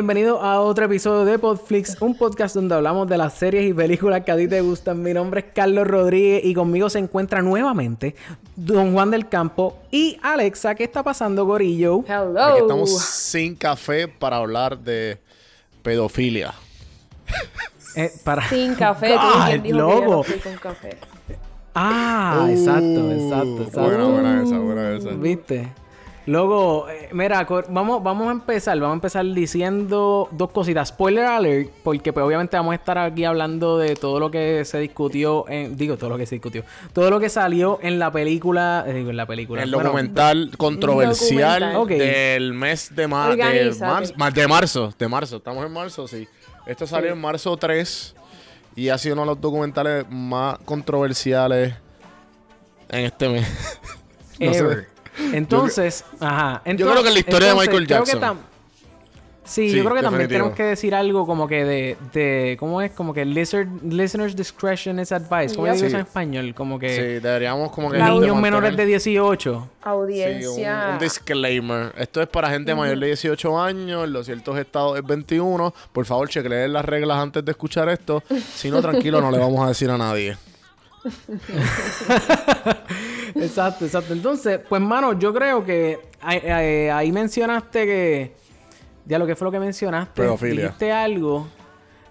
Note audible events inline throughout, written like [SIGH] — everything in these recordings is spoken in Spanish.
Bienvenidos a otro episodio de Podflix, un podcast donde hablamos de las series y películas que a ti te gustan. Mi nombre es Carlos Rodríguez y conmigo se encuentra nuevamente Don Juan del Campo y Alexa. ¿Qué está pasando, Gorillo? Hello. Aquí estamos sin café para hablar de pedofilia. Eh, para... Sin café. [LAUGHS] ¿tú God, quién dijo que yo loco. no fui con café? Ah, exacto, exacto, exacto. Buena, buena esa, buena esa. ¿Viste? Luego, eh, mira, vamos, vamos a empezar. Vamos a empezar diciendo dos cositas. Spoiler alert, porque pues obviamente vamos a estar aquí hablando de todo lo que se discutió en... Digo, todo lo que se discutió. Todo lo que salió en la película... eh, digo, en la película. El Bueno, documental controversial documental. Del mes de, ma- de, marzo, ma- de marzo. De marzo. Estamos en marzo, sí. Esto salió Sí. en marzo 3 y ha sido uno de los documentales más controversiales en este mes. [LAUGHS] No sé. Entonces, ajá. Yo creo que la historia de Michael creo que Jackson. Sí, Sí, yo creo que también tenemos que decir algo como que de, de ¿cómo es? Como que listener, listener's discretion is advice. ¿Cómo Yep. digo eso Sí. en español? Como Sí, que deberíamos como que... Niños mantener- menores de 18. Sí, un, Audiencia. un disclaimer. Esto es para gente mayor de 18 años. En los ciertos estados es 21. Por favor, chequeen las reglas antes de escuchar esto. Si no, tranquilo, no le vamos a decir a nadie. [LAUGHS] exacto, exacto. Entonces, pues, mano, yo creo que ahí, mencionaste que. Ya lo que fue lo que mencionaste. Pedofilia. Dijiste algo.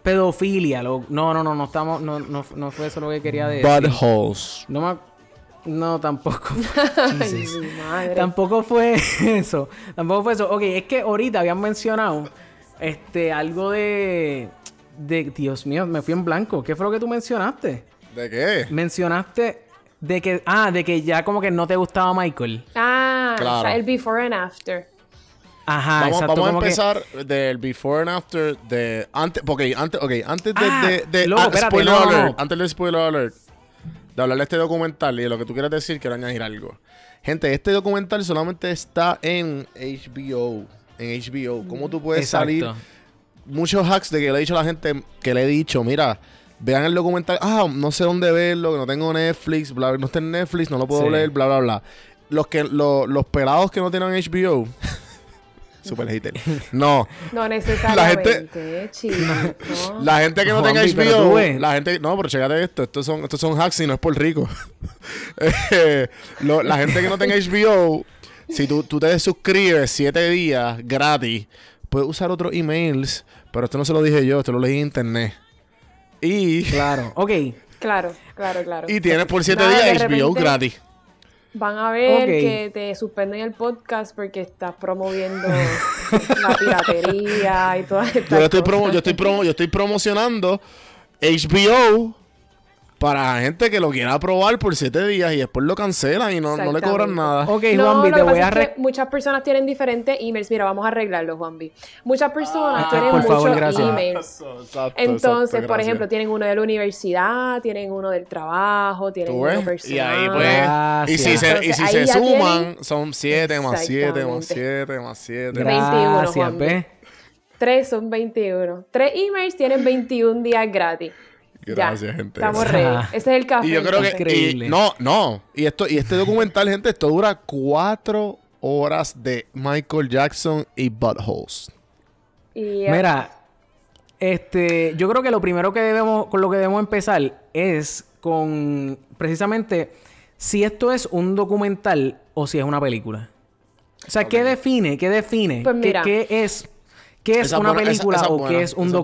Pedofilia. lo- no, no, no, no estamos. No, no, no fue eso lo que quería decir. Buttholes. No me. No, tampoco. [LAUGHS] Ay, madre. Tampoco fue [LAUGHS] eso. Tampoco fue eso. Ok, es que ahorita habían mencionado este algo de. De. Dios mío, me fui en blanco. ¿Qué fue lo que tú mencionaste? ¿De qué? Mencionaste de que. Ah, de que ya como que no te gustaba Michael. Ah, Claro. o sea, el before and after. Ajá, vamos exacto. vamos a que- empezar del before and after de antes porque antes okay, antes de, Ah, de, de- loco, ah, espérate, spoiler no, alert no. antes del spoiler alert de hablar de este documental y de lo que tú quieras decir quiero añadir algo gente este documental solamente está en HBO en HBO cómo tú puedes Exacto. salir muchos hacks de que le he dicho a la gente que le he dicho, mira, vean el documental, ah, no sé dónde verlo, que no tengo Netflix, bla, no está en Netflix, no lo puedo Sí. leer, bla, bla, bla. Los que lo- los pelados que no tienen HBO, [LAUGHS] super hater. No, No necesariamente, gente- chico. ¿no? la gente que no tenga Juanpi, pero tú HBO, ves. la gente, no, pero chécate esto, estos son, estos son hacks y no es por rico. [LAUGHS] Eh, lo- la gente que no tenga HBO, si tú, tú te suscribes siete días gratis, puedes usar otros emails, pero esto no se lo dije yo, esto lo leí en internet. Y, Claro. Ok. Claro, claro, claro. y tienes por siete Nada, de días HBO gratis. Van a ver que te suspenden el podcast porque estás promoviendo [LAUGHS] la piratería y todas estas Yo, estoy, cosas. promo, yo, estoy promo, yo estoy promocionando HBO para gente que lo quiera probar por siete días y después lo cancelan y no, no le cobran nada. Ok, no, Juanvi, te voy a... es re- que muchas personas tienen diferentes emails. Mira, vamos a arreglarlo, Juanvi. Muchas personas Ah, tienen por muchos favor, gracias. emails. Exacto, exacto, Entonces, por gracias. ejemplo, tienen uno de la universidad, tienen uno del trabajo, tienen ¿Tú uno personal. Y ahí pues, y si Gracias. se, y si se suman, tienen- son 7 más 7 más. 7 más 7. Gra- 21, Gracias, Juanvi. Tres son 21. Tres emails tienen 21 días gratis. Gracias, Ya, gente. Estamos. [LAUGHS] Ah. Ese es el café. Y yo creo que. Increíble. y- no, no. Y esto, y este documental, gente, esto dura 4 horas de Michael Jackson y Buttholes. Y, eh, Mira, este, yo creo que lo primero que debemos, con lo que debemos empezar es con precisamente si esto es un documental o si es una película. O sea, ¿qué define? ¿Qué define? Pues ¿Qué- mira. ¿Qué, es? ¿Qué es Esa una buena, película esa o buena, qué es un buena.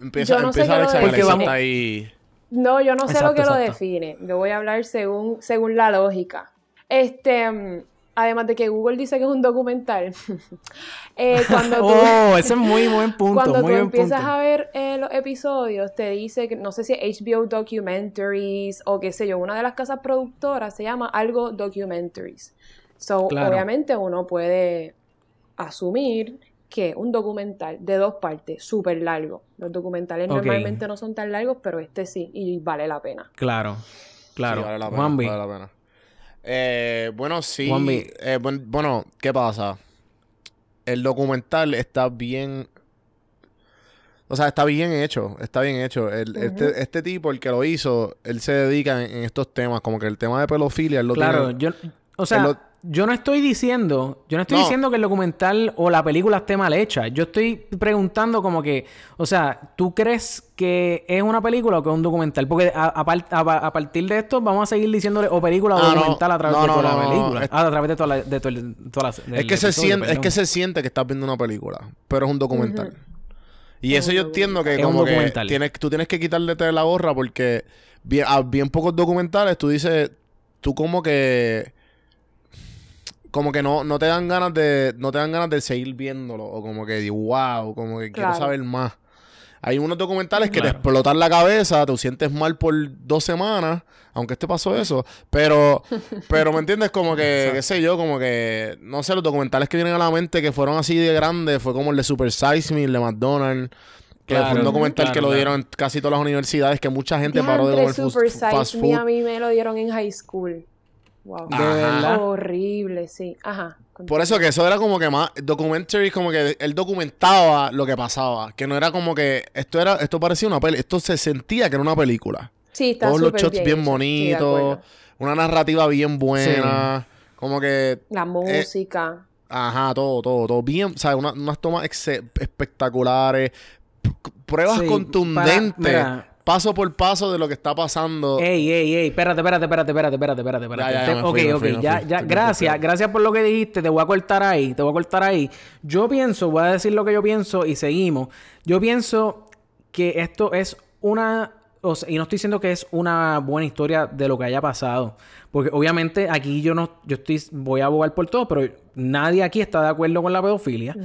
Empieza, Yo no empieza Alexa. Alexa está ahí. No, yo no sé lo que lo define. Yo voy a hablar según, según la lógica. Este, además de que Google dice que es un documental. [LAUGHS] eh, cuando [LAUGHS] tú, Oh, ese es muy buen [LAUGHS] punto, cuando muy tú empiezas punto. a ver eh, los episodios, te dice que no sé si es HBO Documentaries o qué sé yo, una de las casas productoras se llama algo Documentaries. So, Claro. obviamente uno puede asumir que un documental de dos partes, súper largo. Los documentales normalmente no son tan largos, pero este sí, y vale la pena. Claro, claro. Sí, vale la pena, vale la pena. Eh, bueno, sí. Eh, buen- bueno, ¿qué pasa? El documental está bien. O sea, está bien hecho, está bien hecho. El- este, este tipo, el que lo hizo, él se dedica en, en estos temas, como que el tema de pedofilia, él lo Claro, tiene... yo, o sea, Él lo- yo no estoy diciendo, yo no estoy No. diciendo que el documental o la película esté mal hecha. Yo estoy preguntando como que, o sea, ¿tú crees que es una película o que es un documental? Porque a, a par- a- a partir de esto vamos a seguir diciéndole o película o Ah, no. documental a través No, de no, toda no, la película. Es- Ah, a través de toda la, de toda la- Es que, se siente, es que se siente que estás viendo una película, pero es un documental. Y Es eso yo entiendo que Es un como que documental. tienes, tú tienes que quitarle la gorra porque bien, a bien pocos documentales tú dices, tú como que como que no, no te dan ganas de no te dan ganas de seguir viéndolo o como que wow, como que quiero saber más. Hay unos documentales que te explotan la cabeza, te sientes mal por dos semanas, aunque este pasó eso, pero, pero ¿me entiendes? Como que, qué sé yo, como que, no sé, los documentales que vienen a la mente que fueron así de grandes, fue como el de Super Size Me, el de McDonald's, que fue Claro, un documental claro, que lo dieron en casi todas las universidades, que mucha gente paró de comer Super fast, Size fast Me a food. mí me lo dieron en high school. Wow. De Ajá. verdad. Horrible, sí. Ajá. Por eso que eso era como que más documentary, como que él documentaba lo que pasaba, que no era como que esto era esto parecía una peli, esto se sentía que era una película. Sí, está Todos los shots bien, bonitos, una narrativa bien buena, como que La música. Ajá, todo, todo, todo. Bien, ¿sabes? Una- unas tomas espectaculares. pruebas Sí, contundentes. para- mira. Paso por paso de lo que está pasando. Ey, ey, ey, espérate, espérate, espérate, espérate, espérate, espérate, espérate. Ya, ya, ya, ok, fui, me ok, fui, ya, fui. ya, gracias, gracias por lo que dijiste, te voy a cortar ahí, te voy a cortar ahí. Yo pienso, voy a decir lo que yo pienso y seguimos. Yo pienso que esto es una, o sea, y no estoy diciendo que es una buena historia de lo que haya pasado, porque obviamente aquí yo no, yo estoy, voy a abogar por todo, pero nadie aquí está de acuerdo con la pedofilia.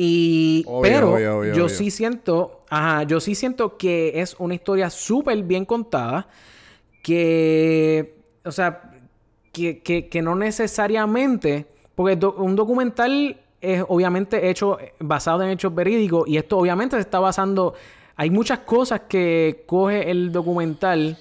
Y, Obvio, pero obvio, obvio, yo sí siento, ajá, yo sí siento que es una historia súper bien contada, que, o sea, que, que, que no necesariamente, porque do- un documental es obviamente hecho basado en hechos verídicos y esto obviamente se está basando, hay muchas cosas que coge el documental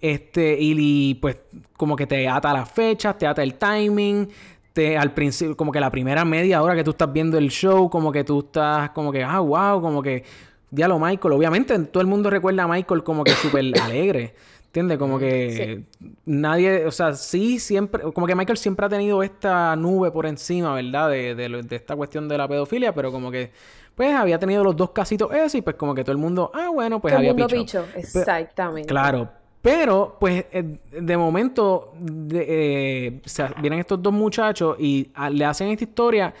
este, y, y, pues como que te ata las fechas, te ata el timing, te al principio, como que la primera media hora que tú estás viendo el show, como que tú estás como que, ah, wow, como que, diálogo Michael, obviamente todo el mundo recuerda a Michael como que súper [COUGHS] alegre. ¿Entiendes? Como que nadie, o sea, sí, siempre, como que Michael siempre ha tenido esta nube por encima, ¿verdad? De, de, de esta cuestión de la pedofilia, pero como que, pues había tenido los dos casitos esos y pues como que todo el mundo, ah, bueno, pues Todo había mundo picho. Exactamente. Claro. Pero, pues, eh, de momento, eh, o sea, vienen estos dos muchachos y ah, le hacen esta historia.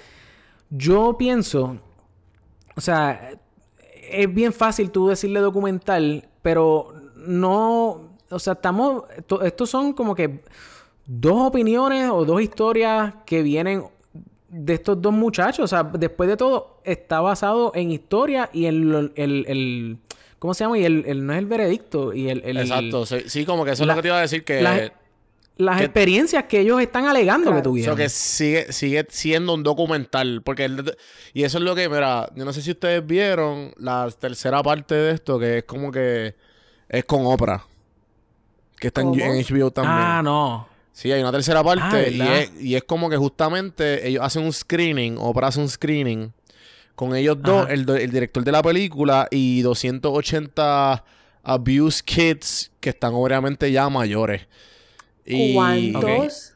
Yo pienso, o sea, es bien fácil tú decirle documental, pero no, o sea, estamos, esto- estos son como que dos opiniones o dos historias que vienen de estos dos muchachos. O sea, después de todo, está basado en historia y en lo- el, el- ¿cómo se llama? Y el, el- no es el veredicto y el, el- Exacto. Sí, sí, como que eso La- es lo que te iba a decir que... las, las que- experiencias que ellos están alegando que tuvieron. Eso que sigue, sigue siendo un documental. Porque el- y eso es lo que, mira, yo no sé si ustedes vieron la tercera parte de esto, que es como que es con Oprah. Que está en, HBO también. Ah, no. Sí, hay una tercera parte Ah, y, es, y es como que justamente ellos hacen un screening, Oprah hace un screening con ellos dos, el, director de la película y 280 abuse kids que están obviamente ya mayores. Y ¿Cuántos?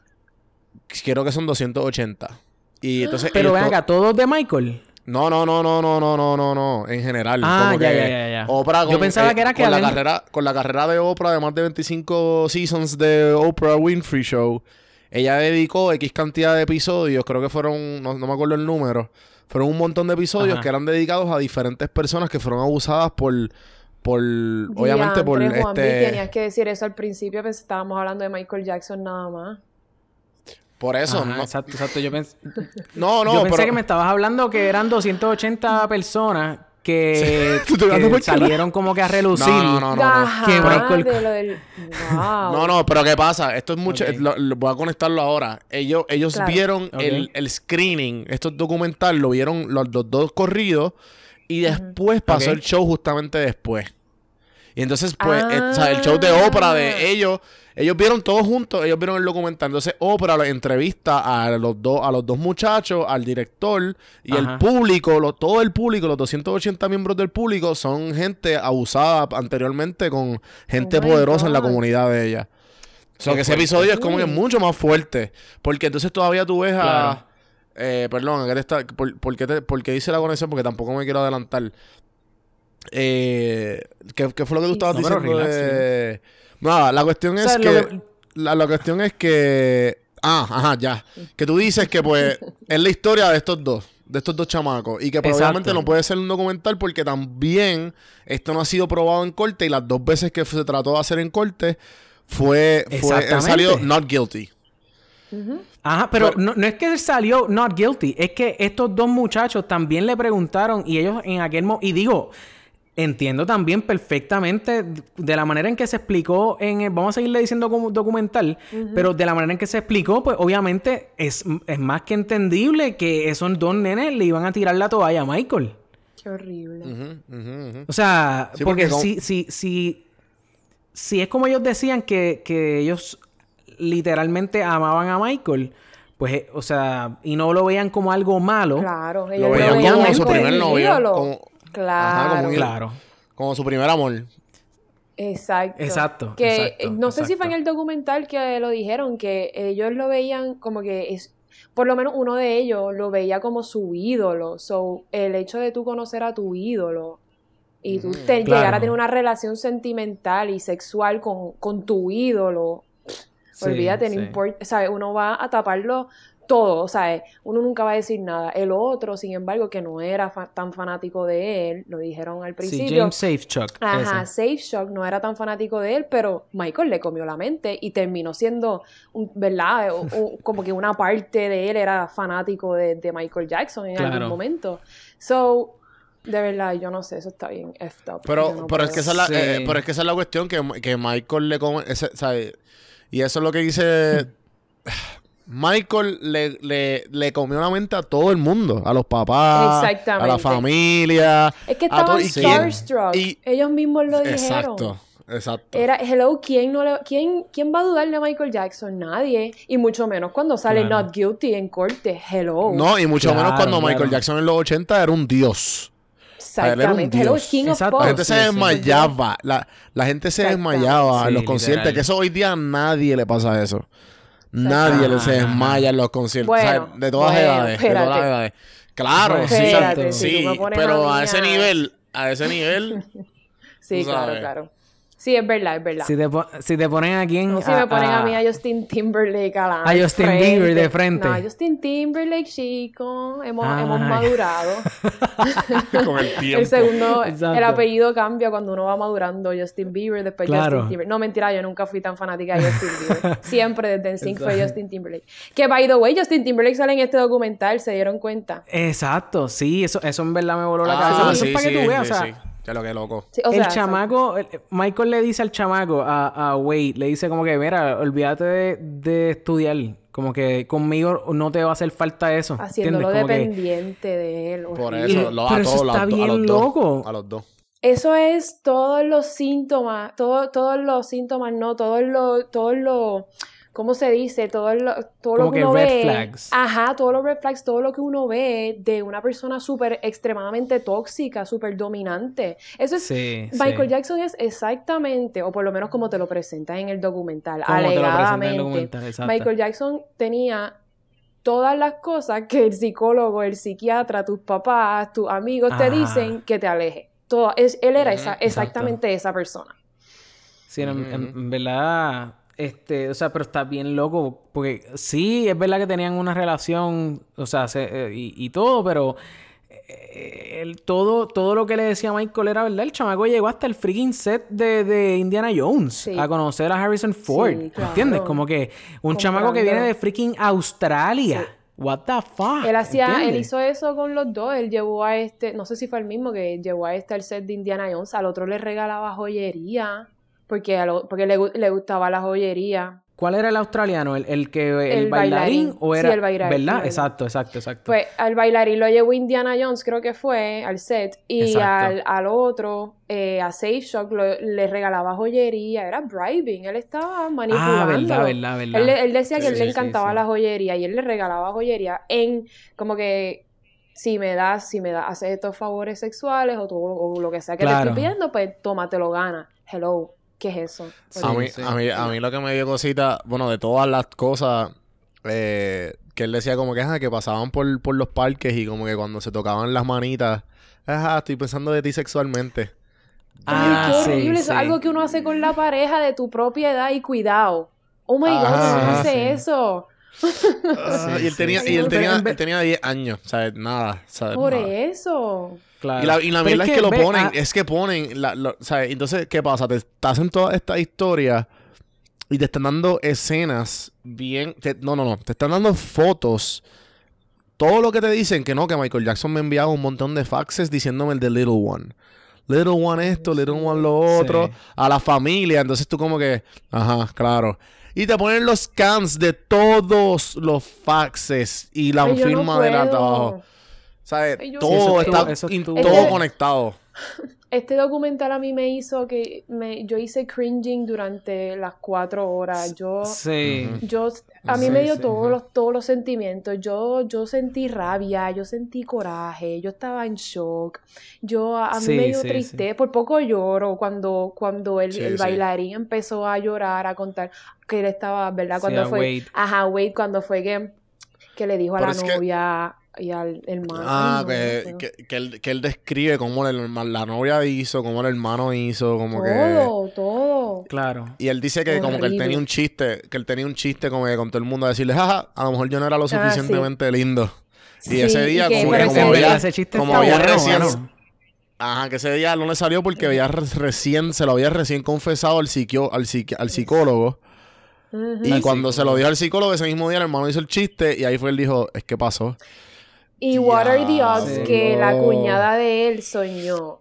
creo que son 280. Y [GASPS] entonces Pero ven acá, todos de Michael. No, no, no, no, no, no, no, no, no, en general. Ah, como ya, que ya, ya, ya. Oprah Yo pensaba eh, que era que con la carrera con la carrera de Oprah de más de 25 seasons de Oprah Winfrey Show. Ella dedicó X cantidad de episodios, creo que fueron, no, no me acuerdo el número, fueron un montón de episodios Ajá. que eran dedicados a diferentes personas que fueron abusadas por, por, obviamente por Juanvi, este, tenías que decir eso al principio, pues estábamos hablando de Michael Jackson nada más. por eso, Ajá, no, Exacto, exacto. Yo, pens- no, no, yo pensé pero- que me estabas hablando que eran 280 personas que, [LAUGHS] salieron como que a relucir. No, no, no, no, no. Ajá, Que Michael- de lo del... [LAUGHS] Wow. No, no, pero ¿qué pasa? Esto es mucho. Lo- lo- voy a conectarlo ahora. Ellos, ellos Claro. vieron el, el screening, estos documentales, lo vieron los, los dos corridos y después pasó el show justamente después. Y entonces, pues, eh, o sea, el show de Oprah Ah. de ellos, ellos vieron todos juntos, ellos vieron el documental. Entonces, Oprah lo entrevista a los dos, a los dos muchachos, al director y el público, lo- todo el público, los 280 miembros del público son gente abusada anteriormente con gente Oh poderosa en la comunidad de ella. O sea, que ese episodio es como que mucho más fuerte. Porque entonces todavía tú ves a. Claro. Eh, perdón, ¿a qué te está- por, por qué te- por qué hice la conexión? Porque tampoco me quiero adelantar. Eh, ¿qué, qué fue lo que tú estabas No, diciendo? relax, de- Nada, la cuestión O es lo que, que- La, la cuestión es que. Ah, ajá, ya. Que tú dices que, pues, [LAUGHS] es la historia de estos dos. De estos dos chamacos. Y que probablemente Exacto. no puede ser un documental porque también esto no ha sido probado en corte. Y las dos veces que se trató de hacer en corte fue. fue Exactamente. salido not guilty. Ajá, pero Pero- no, no es que él salió not guilty, es que estos dos muchachos también le preguntaron y ellos en aquel momento, y digo, entiendo también perfectamente de la manera en que se explicó en el, vamos a seguirle diciendo como documental, pero de la manera en que se explicó, pues obviamente es, es más que entendible que esos dos nenes le iban a tirar la toalla a Michael. Qué horrible. O sea, Sí, porque, si, si, si, si es como ellos decían que, que ellos literalmente amaban a Michael, pues, eh, o sea, y no lo veían como algo malo. Claro, Lo ellos veían como veían su como primer el novio, como- Claro. Ajá, como un- Claro. Como su primer amor. Exacto. Exacto, Que exacto, eh, no sé si fue en exacto. el documental que lo dijeron, que ellos lo veían como que es, por lo menos uno de ellos lo veía como su ídolo. So, el hecho de tú conocer a tu ídolo y tú Ujú. te- Claro. llegar a tener una relación sentimental y sexual con, con tu ídolo, Sí, olvídate, sí. no importa, ¿sabes? Uno va a taparlo todo, ¿sabes? Uno nunca va a decir nada. El otro, sin embargo, que no era fa- tan fanático de él, lo dijeron al Sí, principio. James Safechuck. Ajá, ese. Safe Shock no era tan fanático de él, pero Michael le comió la mente y terminó siendo, un- ¿verdad? O- o [LAUGHS] como que una parte de él era fanático de, de Michael Jackson en Claro. algún momento. So, de verdad, yo no sé, eso está bien effed up. Pero, no pero, es que esa es la, Sí. eh, pero es que esa es la cuestión que, que Michael le come. ese- ¿sabe? Y eso es lo que dice. [LAUGHS] Michael le, le, le comió la mente a todo el mundo, a los papás, a la familia. Es que estaban y quién- starstruck. y- Ellos mismos lo dijeron. Exacto, exacto. Era, hello, ¿quién, no le, quién, ¿quién va a dudar de Michael Jackson? Nadie. Y mucho menos cuando sale Claro. not guilty en corte. Hello. No, y mucho Claro, menos cuando claro. Michael Jackson en los 80 era un dios. él era un Exactamente. Hello. King of. La gente se sí, sí. desmayaba. La, la gente se desmayaba en los conciertos. literal. Que eso hoy día a nadie le pasa eso. Nadie le se desmaya en los conciertos. Bueno, o sea, de todas bueno, edades. De todas edades. Claro, sí. Si pero a ese nivel, a ese nivel, [LAUGHS] Sí, claro, sabes. claro. Sí, es verdad, es verdad. Si te, po- si te ponen aquí en... No, si me ponen a, mí a Justin Timberlake a la A Justin Bieber de frente. No, Justin Timberlake, chico. Hemos, hemos madurado. [LAUGHS] con el tiempo. El segundo, Exacto. el apellido cambia cuando uno va madurando. Justin Bieber, después Claro. Justin Timberlake. No, mentira, yo nunca fui tan fanática de Justin Bieber. [LAUGHS] Siempre desde NSYNC fue. Justin Timberlake. Que, by the way, Justin Timberlake sale en este documental, ¿se dieron cuenta? Exacto, sí, eso, eso en verdad me voló la Ah, cabeza. Pero eso sí, es para que sí, tú veas, sí, o sea... Ya lo que loco. Sí, o el chamaco, el- Michael le dice al chamaco, a, a Wade, le dice como que, mira, olvídate de, de estudiar. Como que conmigo no te va a hacer falta eso. haciéndolo dependiente de él. Por eso, lo, a pero eso todos, está a, los- a dos. A los dos. Eso es todos los síntomas, todo, todos los síntomas, no, todos los, todos los, ¿cómo se dice? Todo lo, todo lo que que uno red ve. flags. Ajá, todos los red flags, todo lo que uno ve de una persona súper extremadamente tóxica, súper dominante. Eso es, Sí, Michael sí. Jackson es exactamente, o por lo menos como te lo presentan en el documental, Como te lo presentan en el alegadamente. documental, exacto. Michael Jackson tenía todas las cosas que el psicólogo, el psiquiatra, tus papás, tus amigos te dicen que te aleje. Todo, es, él era esa, exactamente esa persona. Sí, en, en- Ujú. en verdad, este, o sea, pero está bien loco, porque sí, es verdad que tenían una relación, o sea, se- eh, y, y todo, pero eh, el, todo, todo lo que le decía Michael era verdad. El chamaco llegó hasta el freaking set de, de Indiana Jones Sí. a conocer a Harrison Ford, claro. ¿entiendes? Como que un chamaco que viene de freaking Australia. Sí. What the fuck? Él hacía, él hizo eso con los dos. Él llevó a este, no sé si fue el mismo que llevó a este al set de Indiana Jones. Al otro le regalaba joyería. Porque, a lo- porque le, le gustaba la joyería. ¿Cuál era el australiano? ¿El, el que el, El bailarín, bailarín. o Sí, era el bailarín, ¿Verdad? el bailarín. Exacto, exacto, exacto. Pues al bailarín lo llevó Indiana Jones, creo que fue, al set. Y al, al otro, eh, a Safe Shock, lo- le regalaba joyería. Era bribing. Él estaba manipulando. ah, verdad, verdad, verdad. Él, él decía que Sí, él le sí, encantaba sí. la joyería y él le regalaba joyería en como que si me das, si me das, haces estos favores sexuales o, tú- o lo que sea que Claro. te estoy pidiendo, pues tómatelo gana. Hello, ¿qué es eso? Sí, a, mí, sí. a, mí, a mí lo que me dio cosita, bueno, de todas las cosas eh, que él decía como que, ajá, que pasaban por, por los parques y como que cuando se tocaban las manitas, ajá, estoy pensando de ti sexualmente. Ay, Ah, qué sí, horrible. Eso es algo que uno hace con la pareja de tu propia edad y cuidado. Oh my God, Ajá, no hace sí. eso. Ah, Sí, y él tenía, sí. y él tenía, él tenía 10 años, ¿sabes? Nada, ¿sabes? Por Nada. eso. Claro. Y la, y la Pero mierda es que, lo ve, ponen, ah, es que ponen, la, lo- ¿sabes? Entonces, ¿qué pasa? Te, te hacen toda esta historia y te están dando escenas bien... te- no, no, no. Te están dando fotos. Todo lo que te dicen, que no, que Michael Jackson me enviaba un montón de faxes diciéndome el de Little One. Little One esto, Little One lo otro. Sí. A la familia. Entonces tú como que... Ajá, claro. Y te ponen los scans de todos los faxes y la Ay, yo no firma de la trabajo. ¿Sabes? Todo eso puedo. está eso todo conectado. [LAUGHS] Este documental a mí me hizo que me, yo hice cringing durante las cuatro horas. Yo, Sí. yo, a mí Sí, me dio sí, todos los, todos los sentimientos. Yo, yo sentí rabia, yo sentí coraje, yo estaba en shock. Yo, a, mí Sí, me dio sí, tristeza. Por poco lloro cuando, cuando el, Sí, el sí. bailarín empezó a llorar, a contar que él estaba, ¿verdad? Sí, Cuando a fue, Wade. ajá, Wade, cuando fue que, que le dijo a Pero la novia y al hermano. Ah, no, que, no. que, que él, que él describe cómo el la novia hizo, cómo el hermano hizo, como que... Todo, todo. Claro. Y él dice que como que él tenía un chiste, que él tenía un chiste como que con todo el mundo a decirle, jaja, a lo mejor yo no era lo Ah, sí. suficientemente lindo. Y Sí, ese día, que- como que ese como ese chiste como había bueno, recién... mano. Ajá, que ese día no le salió porque había re- recién, se lo había recién confesado al, psiquio, al, psiqui- al psicólogo. Y cuando se lo dijo al psicólogo, ese mismo día el hermano hizo el chiste y ahí fue él dijo, es que pasó. Y what are the odds que la cuñada de él soñó?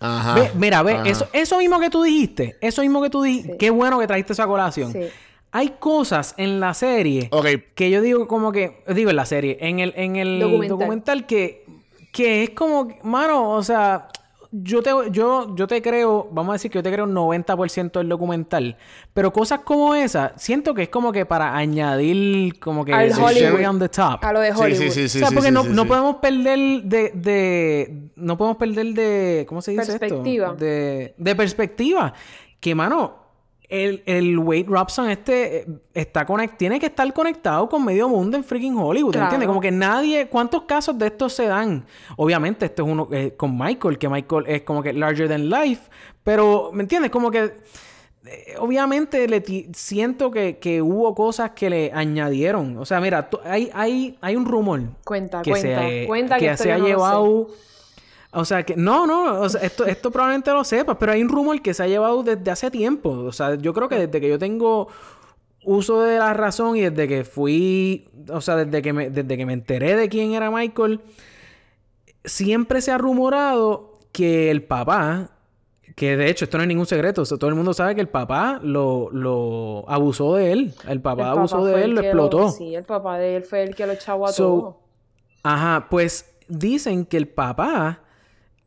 Ajá. Ve, mira, ve, ajá. eso, eso mismo que tú dijiste, eso mismo que tú dijiste, Sí. qué bueno que trajiste esa colación. Sí. Hay cosas en la serie Ok, que yo digo como que, digo en la serie, en el, en el Documental. documental, que, que es como, mano, o sea, yo te, yo, yo te creo, vamos a decir que yo te creo un 90% del documental, pero cosas como esa, siento que es como que para añadir como que Al cherry on the top. A lo de Hollywood. sí, sí, sí. o sea, porque no, sí, no sí. podemos perder de, de... No podemos perder de... ¿Cómo se dice Perspectiva. esto? De, de perspectiva. Que, mano, el, el Wade Robson este eh, está conect, tiene que estar conectado con medio mundo en freaking Hollywood, Claro. ¿entiendes? Como que nadie... ¿Cuántos casos de estos se dan? Obviamente, este es uno eh, con Michael, que Michael es como que larger than life. Pero, ¿me entiendes? Como que... eh, Obviamente le siento que, que hubo cosas que le añadieron. O sea, mira, hay, hay, hay un rumor Cuenta, que cuenta, se, cuenta que, que esto se ha no llevado. O sea, que no, no, o sea, esto, esto probablemente lo sepas, pero hay un rumor que se ha llevado desde hace tiempo. O sea, yo creo que desde que yo tengo uso de la razón y desde que fui, o sea, desde que me, desde que me enteré de quién era Michael, siempre se ha rumorado que el papá, que de hecho esto no es ningún secreto, o sea, todo el mundo sabe que el papá lo, lo abusó de él. El papá El abusó papá de él, lo explotó. sí, el papá de él fue el que lo echaba a So, todo. Ajá, pues dicen que el papá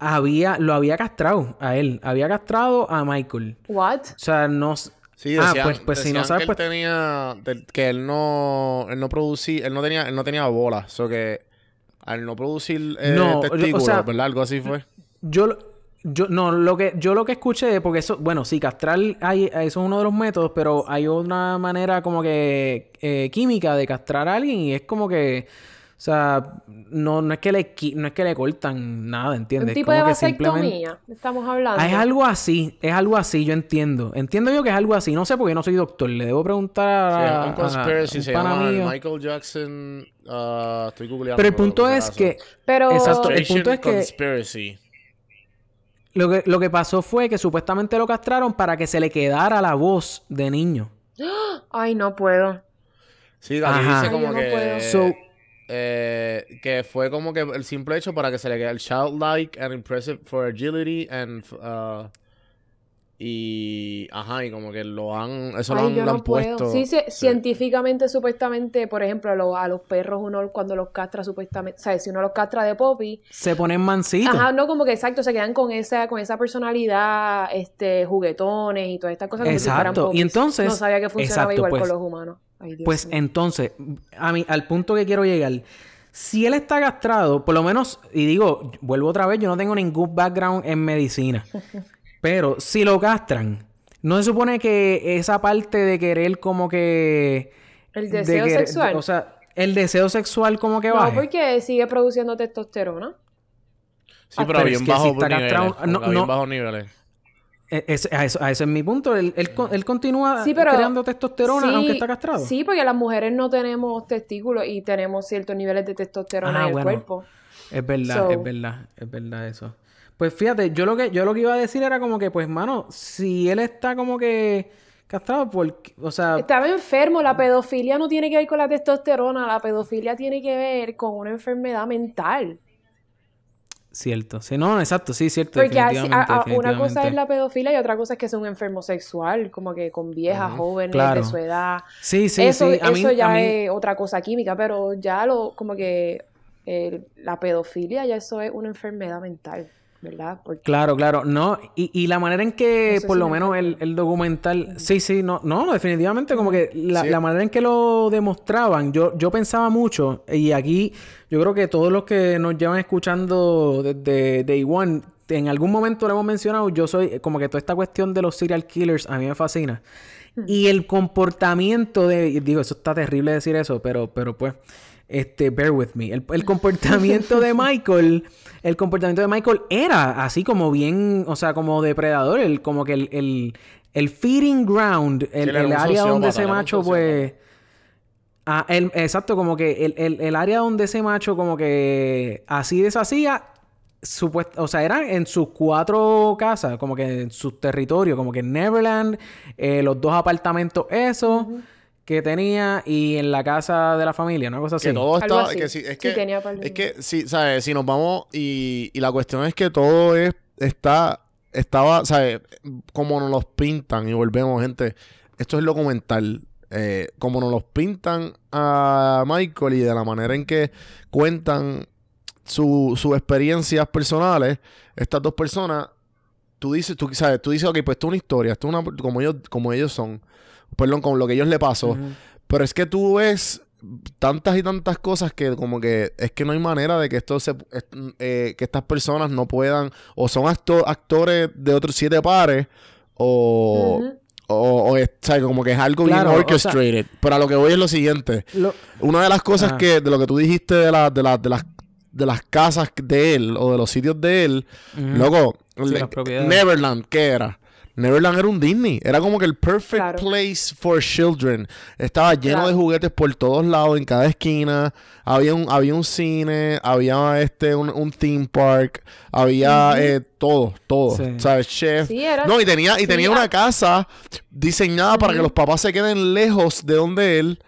había, lo había castrado a él, había castrado a Michael. What? O sea, no... Sí, Ah, decían, pues- pues si no sabes, que él pues- tenía que él no él no producía, él no tenía él no tenía bolas, o que al no producir eh, No, o testículos, sea- ¿verdad? Algo así fue. Yo, lo- yo, no, lo que, yo lo que escuché, porque eso, bueno, sí, castrar, hay, eso es uno de los métodos, pero hay una manera como que eh, química de castrar a alguien y es como que, o sea, no, no es que le, no es que le cortan nada, ¿entiendes? Un Es tipo de como simplemente- vasectomía. Estamos hablando. Ah, es algo así, es algo así, yo entiendo. Entiendo yo que es algo así. No sé porque yo no soy doctor. Le debo preguntar a, llama un a- conspiracy, un se llama. Michael Jackson, ah, estoy googleando. Pero el punto es que Pero. Exacto, el punto es que- Conspiracy. lo, que lo que pasó fue que supuestamente lo castraron para que se le quedara la voz de niño. [GASPS] Ay, no puedo. Sí, Ajá. dice Ay, como yo no que puedo. So- eh, que fue como que el simple hecho para que se le quede el childlike and impressive for agility and uh, Y, ajá, y como que lo han, eso lo han, yo lo puesto. Sí, sí, científicamente, supuestamente, por ejemplo, a los, a los perros uno cuando los castra, supuestamente, ¿sabes? Si uno los castra de poppy, Se ponen mansitos. ajá, no como que exacto, se quedan con esa, con esa personalidad, este, juguetones y todas estas cosas como si fueran Exacto. Y entonces- No sabía que funcionaba exacto, igual pues- con los humanos. Ay, Pues entonces, a mí, al punto que quiero llegar, si él está castrado, por lo menos, y digo, vuelvo otra vez, yo no tengo ningún background en medicina, [LAUGHS] pero si lo castran, no se supone que esa parte de querer como que... El de deseo querer- sexual. o sea, el deseo sexual como que no, baje. porque sigue produciendo testosterona. Sí, pero pero a bien es que bajo si está niveles. castrado- no- bien no- bajos niveles. E- ese- a, eso, a ese es mi punto. Él, él, con- él continúa Sí, pero- creando testosterona Sí, aunque está castrado. Sí, porque las mujeres no tenemos testículos y tenemos ciertos niveles de testosterona Ah, en el bueno. cuerpo. Es verdad, So- es verdad, es verdad eso. Pues fíjate, yo lo que yo lo que iba a decir era como que, pues, mano, si él está como que castrado, porque, o sea, Estaba enfermo, la pedofilia no tiene que ver con la testosterona, la pedofilia tiene que ver con una enfermedad mental. Cierto. Sí, no, exacto, sí, cierto. Porque a- definitivamente, una cosa es la pedofilia y otra cosa es que es un enfermo sexual, como que con viejas, jóvenes Claro. de su edad. Sí, sí, eso sí. A mí, eso ya a mí- es otra cosa química, pero ya lo, como que eh, la pedofilia ya eso es una enfermedad mental, ¿verdad? Porque Claro, claro. No, y, y la manera en que, No sé por si lo me menos, el, el documental. Sí, sí, no, no, no, definitivamente, como que la, Sí. la manera en que lo demostraban, yo, yo pensaba mucho, y aquí yo creo que todos los que nos llevan escuchando desde Day One, en algún momento lo hemos mencionado, yo soy como que toda esta cuestión de los serial killers a mí me fascina. Y el comportamiento de, digo, eso está terrible decir eso, pero, pero pues, este, bear with me. El, el comportamiento de [LAUGHS] Michael, el comportamiento de Michael era así como bien, o sea, como depredador, el, como que el, el, el feeding ground, el, área donde ese macho, pues. Ah, el- exacto, como que el, el, el área donde ese macho como que así deshacía, supuest- o sea, eran en sus cuatro casas, como que en sus territorios, como que en Neverland, eh, los dos apartamentos esos que tenía y en la casa de la familia, una cosa así. Que todo así. Que sí, es Sí, que, tenía par de- es que sí, ¿sabes? Si nos vamos... Y, y la cuestión es que todo es... Está... Estaba, ¿sabes? Como nos los pintan. Y volvemos, gente. Esto es el documental. Eh, como nos los pintan a Michael y de la manera en que cuentan su- sus experiencias personales, estas dos personas, tú dices, tú sabes, tú dices, ok, pues esto es una historia, esto es una, como ellos, como ellos son, perdón, con lo que ellos le pasó, pero es que tú ves tantas y tantas cosas que como que es que no hay manera de que esto se, eh, que estas personas no puedan, o son acto- actores de otros siete pares, o... Ujú. O, o es, ¿sabes? como que es algo Claro, bien o sea- orchestrated. Pero a lo que voy es lo siguiente. Lo- Una de las cosas Ah. que, de lo que tú dijiste de, la, de, la- de, las, de las casas de él o de los sitios de él, Ujú. loco, Sí, le- las propiedades. Neverland, ¿qué era? Neverland era un Disney. Era como que el perfect Claro. place for children. Estaba lleno Claro. de juguetes por todos lados, en cada esquina. Había un, había un cine, había este un, un theme park, había eh, todo, todo. Sí. ¿Sabes? Chef. Sí, era- No, y tenía, y sí, tenía una casa diseñada para que los papás se queden lejos de donde él.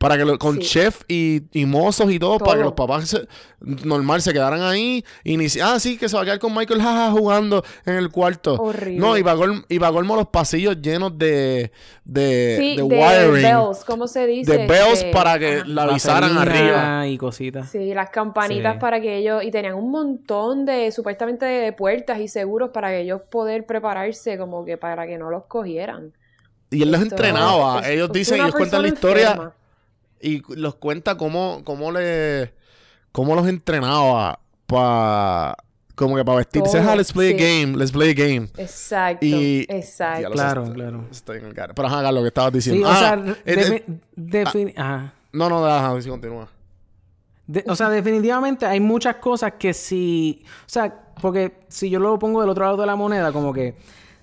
Para que lo- con Sí. chef y, y mozos y todo, para que los papás se- normal se quedaran ahí. Y ni ah, sí, que se va a quedar con Michael [LAUGHS] jaja, jugando en el cuarto. Horrible. No, y para colmo, los pasillos llenos de, de, Sí, de de, wiring. bells, ¿cómo se dice? de bells Este, para que ajá. la avisaran arriba. y cositas. Sí, las campanitas Sí. para que ellos, y tenían un montón de, supuestamente, de puertas y seguros para que ellos poder prepararse como que para que no los cogieran. Y él los entrenaba. es- Ellos dicen, ellos cuentan la historia enferma. Y los cuenta cómo, cómo le cómo los entrenaba para como que para vestirse. Ah, let's play sí. a game, let's play a game. Exacto, Y- exacto. Claro, claro. estoy en el cara. Pero ajá, lo que estabas Sí, diciendo. o Ah, sea, defi- eh, defini- ajá. no, no, ajá, sí, continúa. De- o sea, definitivamente hay muchas cosas que si... O sea, porque si yo lo pongo del otro lado de la moneda, como que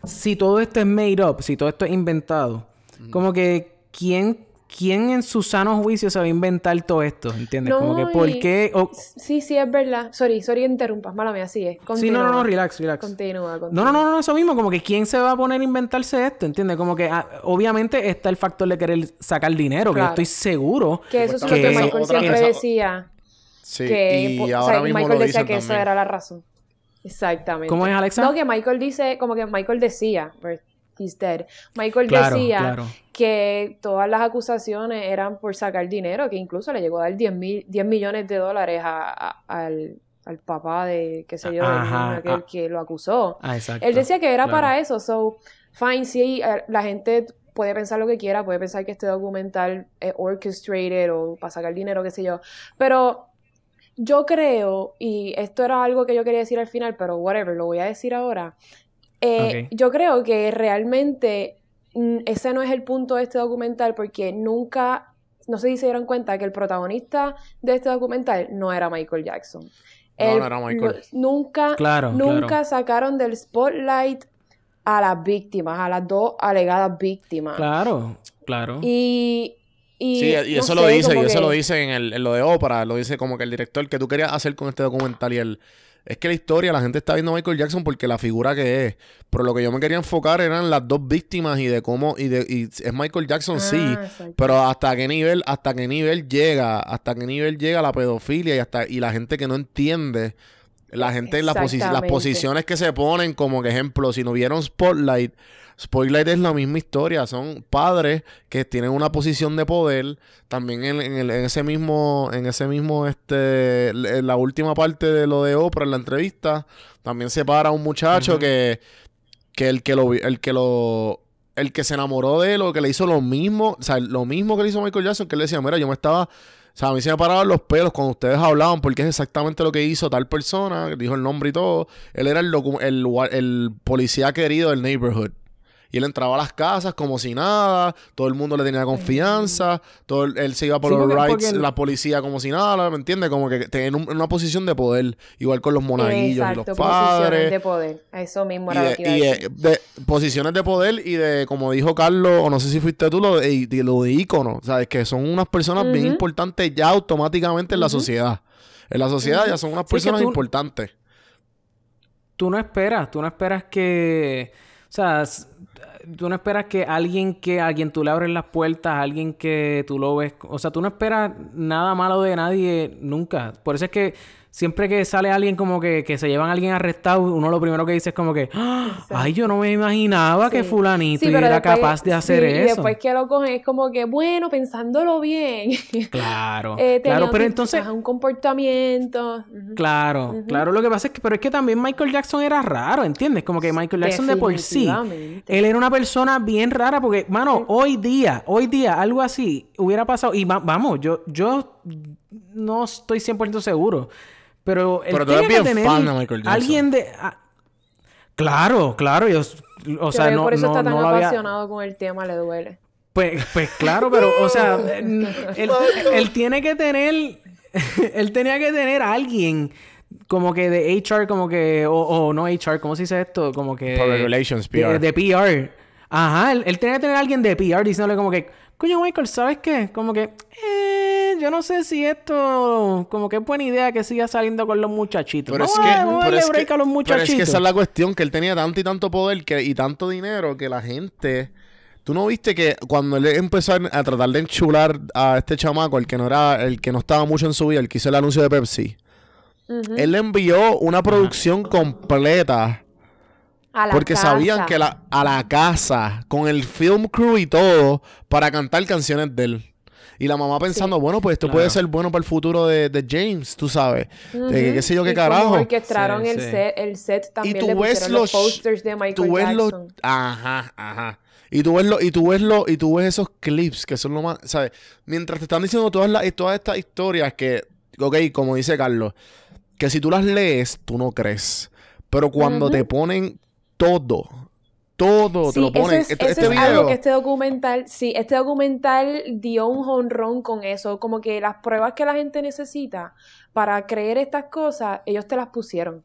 si todo esto es made up, si todo esto es inventado, como que ¿quién, quién en su sano juicio se va a inventar todo esto? ¿Entiendes? No, como que ¿por y- qué? Sí, sí, es verdad. Sorry, sorry, interrumpas. Mala mía, así es. Sí, no, no, no, relax, relax. Continúa, No, continúa. no, no, no, eso mismo, como que quién se va a poner a inventarse esto, ¿entiendes? Como que ah, obviamente está el factor de querer sacar dinero, que yo estoy seguro Que eso es lo que- Michael siempre esa- decía. Sí, que, y po- o ahora sea, mismo Michael lo decía que también. era la razón. Exactamente. ¿Cómo es, Alexa? No, que Michael dice, como que Michael decía, pues, he's dead. Michael Claro, decía claro. que todas las acusaciones eran por sacar dinero, que incluso le llegó a dar 10, mil, 10 millones de dólares a- a- al, al papá de, qué sé yo, Ajá, aquel ah. que lo acusó. Ah. Él decía que era Claro. para eso, so, fine, sí, eh, la gente puede pensar lo que quiera, puede pensar que este documental es orchestrated o para sacar dinero, qué sé yo, pero yo creo, y esto era algo que yo quería decir al final, pero whatever, lo voy a decir ahora, eh, yo creo que realmente mm, ese no es el punto de este documental porque nunca, no sé si se dieron cuenta que el protagonista de este documental no era Michael Jackson. No, El- no era Michael. lo- nunca, Claro, nunca claro. sacaron del spotlight a las víctimas, a las dos alegadas víctimas. Claro, claro. Y, y, Sí, y no eso lo dice, y eso que- lo dice en, el, en lo de ópera, lo dice como que el director que tú querías hacer con este documental y el... Es que la historia, la gente está viendo a Michael Jackson porque la figura que es. Pero lo que yo me quería enfocar eran las dos víctimas y de cómo... Y, de, y es Michael Jackson, sí. Ah, exacto. Pero hasta qué nivel, hasta qué nivel llega, hasta qué nivel llega la pedofilia y hasta y la gente que no entiende, la gente en la posi- las posiciones que se ponen, como que ejemplo, si no vieron Spotlight, Spotlight es la misma historia, son padres que tienen una posición de poder, también en, en el- en ese mismo, en ese mismo, este, en la última parte de lo de Oprah, en la entrevista, también se para un muchacho que, que el que lo, el que lo, el que se enamoró de él o que le hizo lo mismo, o sea, lo mismo que le hizo Michael Jackson, que él le decía, mira, yo me estaba, sea, a mí se me paraban los pelos cuando ustedes hablaban porque es exactamente lo que hizo tal persona, dijo el nombre y todo. Él era el, policía querido del neighborhood. Y él entraba a las casas como si nada, todo el mundo le tenía confianza, todo el- él se iba por Sí, los porque- rights, porque- la policía como si nada, ¿me entiendes? Como que tenía un- una posición de poder, igual con los monaguillos y los posiciones padres. de poder. Eso mismo Y, era de, lo que iba a y de- decir. de posiciones de poder y de, como dijo Carlos, o no sé si fuiste tú, lo de, de lo de ícono. ¿Sabes? Que son unas personas bien Ujú. importantes ya automáticamente en la sociedad. En la sociedad ya son unas Sí, personas tú- importantes. Tú no esperas, tú no esperas que, o sea, tú no esperas que alguien que a quien tú le abres las puertas, alguien que tú lo ves, o sea, tú no esperas nada malo de nadie nunca. Por eso es que siempre que sale alguien como que, que se llevan a alguien arrestado, uno lo primero que dice es como que, "Ah, ay, yo no me imaginaba que fulanito Sí, era después- capaz de hacer sí, Y eso. después que lo cogen es como que, bueno, pensándolo bien. [LAUGHS] Claro, eh, claro, pero entonces, un comportamiento. Claro, claro, lo que pasa es que, pero es que también Michael Jackson era raro, ¿entiendes? Como que Michael Jackson de por sí, él era una persona bien rara porque, mano, hoy día, hoy día, algo así hubiera pasado, y va- vamos, yo, yo no estoy 100% seguro, pero él Pero tú eres bien tener fan de Michael Jackson. alguien de... ah, claro, claro, yo, o sea, no, por eso no, está tan no lo había... apasionado con el tema, le duele. Pues, pues claro, pero, o sea, [LAUGHS] él, él tiene que tener, [LAUGHS] él tenía que tener a alguien como que de HR, como que, o, o no HR, ¿cómo se dice esto? Como que... Public Relations, de- PR. De, PR. Ajá, él, él tenía que tener a alguien de PR diciéndole como que, coño Michael, ¿sabes qué? Como que, eh, yo no sé si esto, como que es buena idea que siga saliendo con los muchachitos. Pero es que, a- vamos a pero darle es que, a los pero es que esa es la cuestión, que él tenía tanto y tanto poder que, y tanto dinero que la gente... ¿Tú no viste que cuando él empezó a, a tratar de enchular a este chamaco, el que no era, el que no estaba mucho en su vida, el que hizo el anuncio de Pepsi, él le envió una producción completa A la porque sabían que la, a la casa, con el film crew y todo, para cantar canciones de él. Y la mamá pensando, bueno, pues esto Claro. puede ser bueno para el futuro de, de James, tú sabes. De qué sé yo qué Y como carajo. orquestaron Sí, el sí. set, el set también Y tú le ves los, los posters de Michael tú ves los ajá ajá y tú ves lo y tú ves lo y tú ves esos clips que son lo más sabes mientras te están diciendo todas las todas estas historias que ok como dice Carlos que si tú las lees tú no crees pero cuando te ponen todo todo te lo eso ponen es, este, eso este es video algo que este documental, sí, este documental dio un honrón con eso, como que las pruebas que la gente necesita para creer estas cosas, ellos te las pusieron.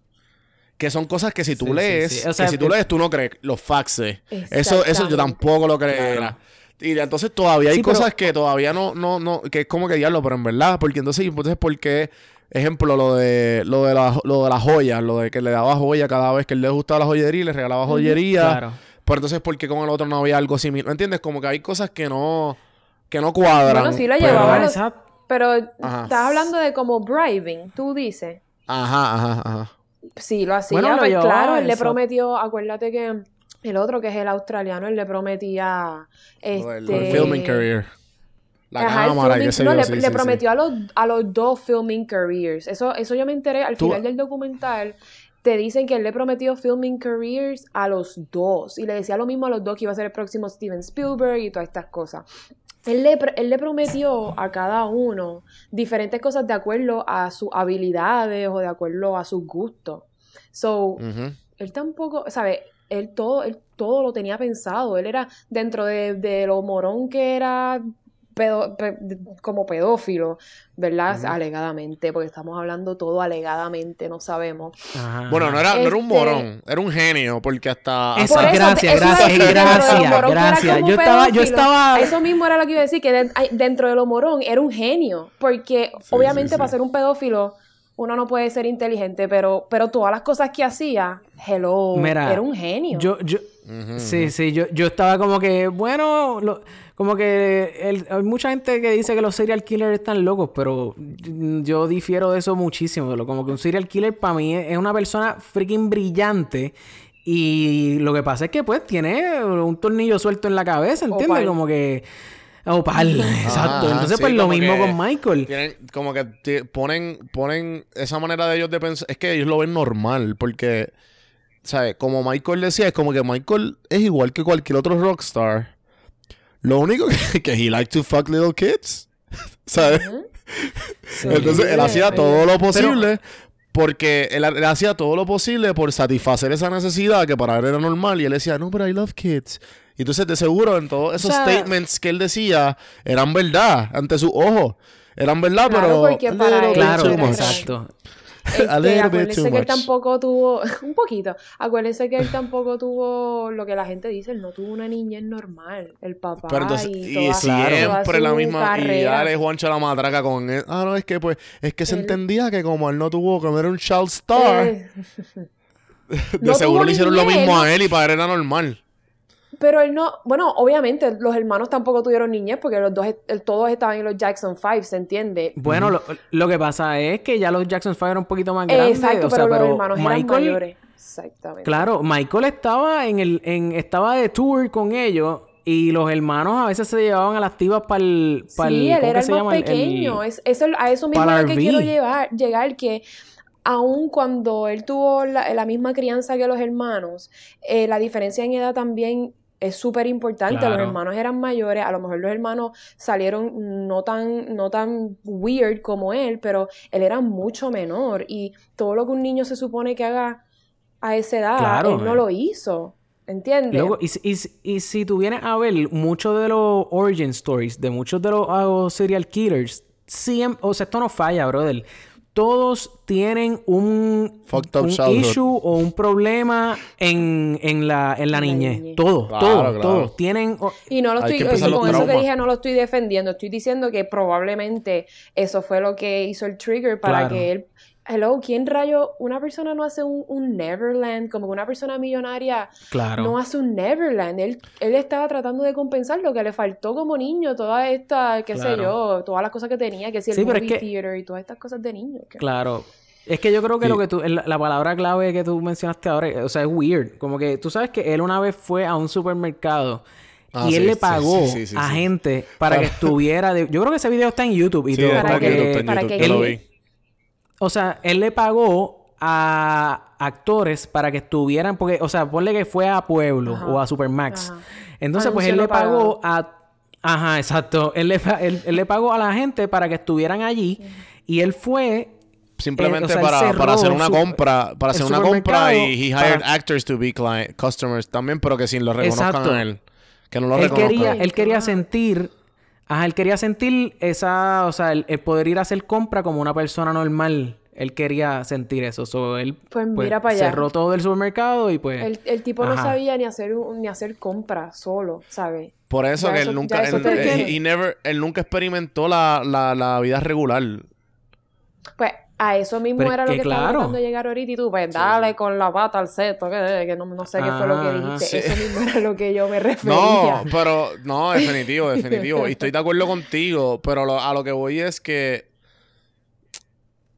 que son cosas que si tú Sí, lees sí. O sea, que si tú lees tú no crees los faxes eso eso yo tampoco lo Claro. Y entonces todavía hay Sí, pero- cosas que todavía no, no, no, que es como que diablo, pero en verdad, porque entonces, entonces ¿por qué? Ejemplo, lo de, lo de la, lo de las joyas, lo de que le daba joya cada vez que él le gustaba la joyería y le regalaba joyería. Claro. Pero entonces, ¿por qué con el otro no había algo similar? ¿Me entiendes? Como que hay cosas que no, que no cuadran. Bueno, sí lo pero- llevaba los- exacto. Pero Ajá. estás hablando de como bribing, tú dices. Ajá, ajá, ajá. Sí, lo hacía, Bueno, lo pues claro, él le prometió, acuérdate que el otro que es el australiano, él le prometía este, filming career. La Ajá, cámara, filming- qué sé no, yo, le, sí, le sí, sí. prometió A, los, a los dos filming careers. Eso, eso yo me enteré al Tú- final del documental. Te dicen que él le prometió filming careers a los dos. Y le decía lo mismo a los dos que iba a ser el próximo Steven Spielberg y todas estas cosas. Él le, él le prometió a cada uno diferentes cosas de acuerdo a sus habilidades o de acuerdo a sus gustos. So, Ujú. él tampoco, ¿sabes? Él todo, él todo lo tenía pensado. Él era dentro de, de lo morón que era pedo- pe- como pedófilo, ¿verdad? Alegadamente, porque estamos hablando todo alegadamente, no sabemos. Ajá. Bueno, no era, no era un Este- morón, era un genio, porque hasta... Eso, hasta- Por eso, gracias, eso gracias, gracias, morón gracias. Yo estaba- yo estaba- Eso mismo era lo que iba a decir, que de- dentro de lo morón era un genio, porque Sí, obviamente sí, sí. para ser un pedófilo uno no puede ser inteligente, pero, pero todas las cosas que hacía, hello, Mira, era un genio. Yo, yo, sí, sí, yo, yo estaba como que, bueno, lo- como que el- hay mucha gente que dice que los serial killers están locos, pero yo difiero de eso muchísimo. lo- Como que un serial killer para mí es una persona freaking brillante. Y lo que pasa es que pues tiene un tornillo suelto en la cabeza, ¿entiendes? Como que... Opal, [LAUGHS] [LAUGHS] exacto. Ajá, Entonces sí, pues lo mismo que con Michael. Tienen, como que ponen, ponen esa manera de ellos de pensar. Es que ellos lo ven normal, porque, ¿sabes? Como Michael decía, es como que Michael es igual que cualquier otro rockstar. Lo único que, [LAUGHS] que he like to fuck little kids. [LAUGHS] ¿Sabes? Sí. Entonces él hacía Pero- todo lo posible. Porque él, él hacía todo lo posible por satisfacer esa necesidad que para él era normal. Y él decía, no, pero I love kids. Y entonces, de seguro, en todos esos O sea- statements que él decía, eran verdad ante sus ojos. Eran verdad, Claro, pero. porque a para little él bit Claro, too era exacto. [LAUGHS] Este, A little bit acuérdense too que él much. tampoco tuvo, [LAUGHS] un poquito, acuérdense que él tampoco tuvo lo que la gente dice, él no tuvo una niñez normal, el papá Pero entonces, y, y toda, siempre toda la misma. Y carrera. dale Juancho la matraca con él. Ah, no, es que pues. Es que se Él- entendía que como él no tuvo que era un child star, Eh, [LAUGHS] de no seguro le hicieron lo mismo a él y para él era normal. Pero él no, bueno, obviamente los hermanos tampoco tuvieron niñez porque los dos, el- todos estaban en los Jackson Five, ¿se entiende? Bueno, lo, lo que pasa es que ya los Jackson 5 eran un poquito más grandes. Exacto, o sea, pero los pero hermanos eran Michael, mayores. Exactamente. Claro, Michael estaba en el, en, estaba de tour con ellos y los hermanos a veces se llevaban a las tibas para el, Sí, él era el más pequeño. Es, eso, a eso mismo para es lo que quiero llevar, llegar, que aun cuando él tuvo la, la misma crianza que los hermanos, eh, la diferencia en edad también es súper importante. Claro. Los hermanos eran mayores, a lo mejor los hermanos salieron no tan, no tan weird como él, pero él era mucho menor. Y todo lo que un niño se supone que haga a esa edad, Claro, él no eh. lo hizo. ¿Entiendes? Loco, y, si- y y si tú vienes a ver muchos de los origin stories de muchos de los ah, serial killers, siempre, o sea, esto no falla, brother. Todos tienen un, un issue o un problema en, en la, en la niñez. niñez. Todos, Claro, todos, claro. todos. Tienen... Y no lo estoy, con eso que dije no lo estoy defendiendo, estoy diciendo que probablemente eso fue lo que hizo el trigger para Claro. que él... Hello, ¿quién rayo? Una persona no hace un, un Neverland, como que una persona millonaria Claro. no hace un Neverland. Él, él estaba tratando de compensar lo que le faltó como niño, toda esta, qué sé yo, todas las cosas que tenía, que si el Sí, pero es movie que- theater y todas estas cosas de niño. que- Claro. Es que yo creo que Sí. lo que tú, la, la palabra clave que tú mencionaste ahora, o sea, es weird. Como que tú sabes que él una vez fue a un supermercado Ah, y él sí, le sí, pagó sí, sí, sí, a gente para que estuviera de... Yo creo que ese video está en YouTube y Sí, todo. está Para que- porque- YouTube, para YouTube, que él- vi. O sea, él le pagó a actores para que estuvieran, porque, o sea, ponle que fue a Pueblo Ajá. o a Supermax. Ajá. Entonces, pues él le pagó a. Ajá, exacto. Él le, él, él le pagó a la gente para que estuvieran allí y él fue. Simplemente Eh, o sea, él para, hacer una su- compra, para hacer una compra y he hired para- actors to be client, customers también, pero que sin lo reconozcan Exacto. a él. Que no lo Él reconozcan. quería, él quería sentir. Ajá, él quería sentir esa. O sea, el, el poder ir a hacer compra como una persona normal. Él quería sentir eso. So, él Pues mira para allá. cerró todo el supermercado y pues. El, el tipo no sabía ni hacer, ni hacer compras solo, ¿sabes? Por eso Ya que eso- él nunca, él, he never- él nunca experimentó la, la, la vida regular. Pues a eso mismo Pero era lo que que estaba claro. tratando de llegar ahorita y tú, pues dale con la pata al seto, que, que no, no sé qué fue lo que Ajá, dijiste. sí. Eso mismo era lo que yo me [LAUGHS] refería. No, pero no, [LAUGHS] definitivo, definitivo. Y estoy de acuerdo contigo, pero lo- a lo que voy es que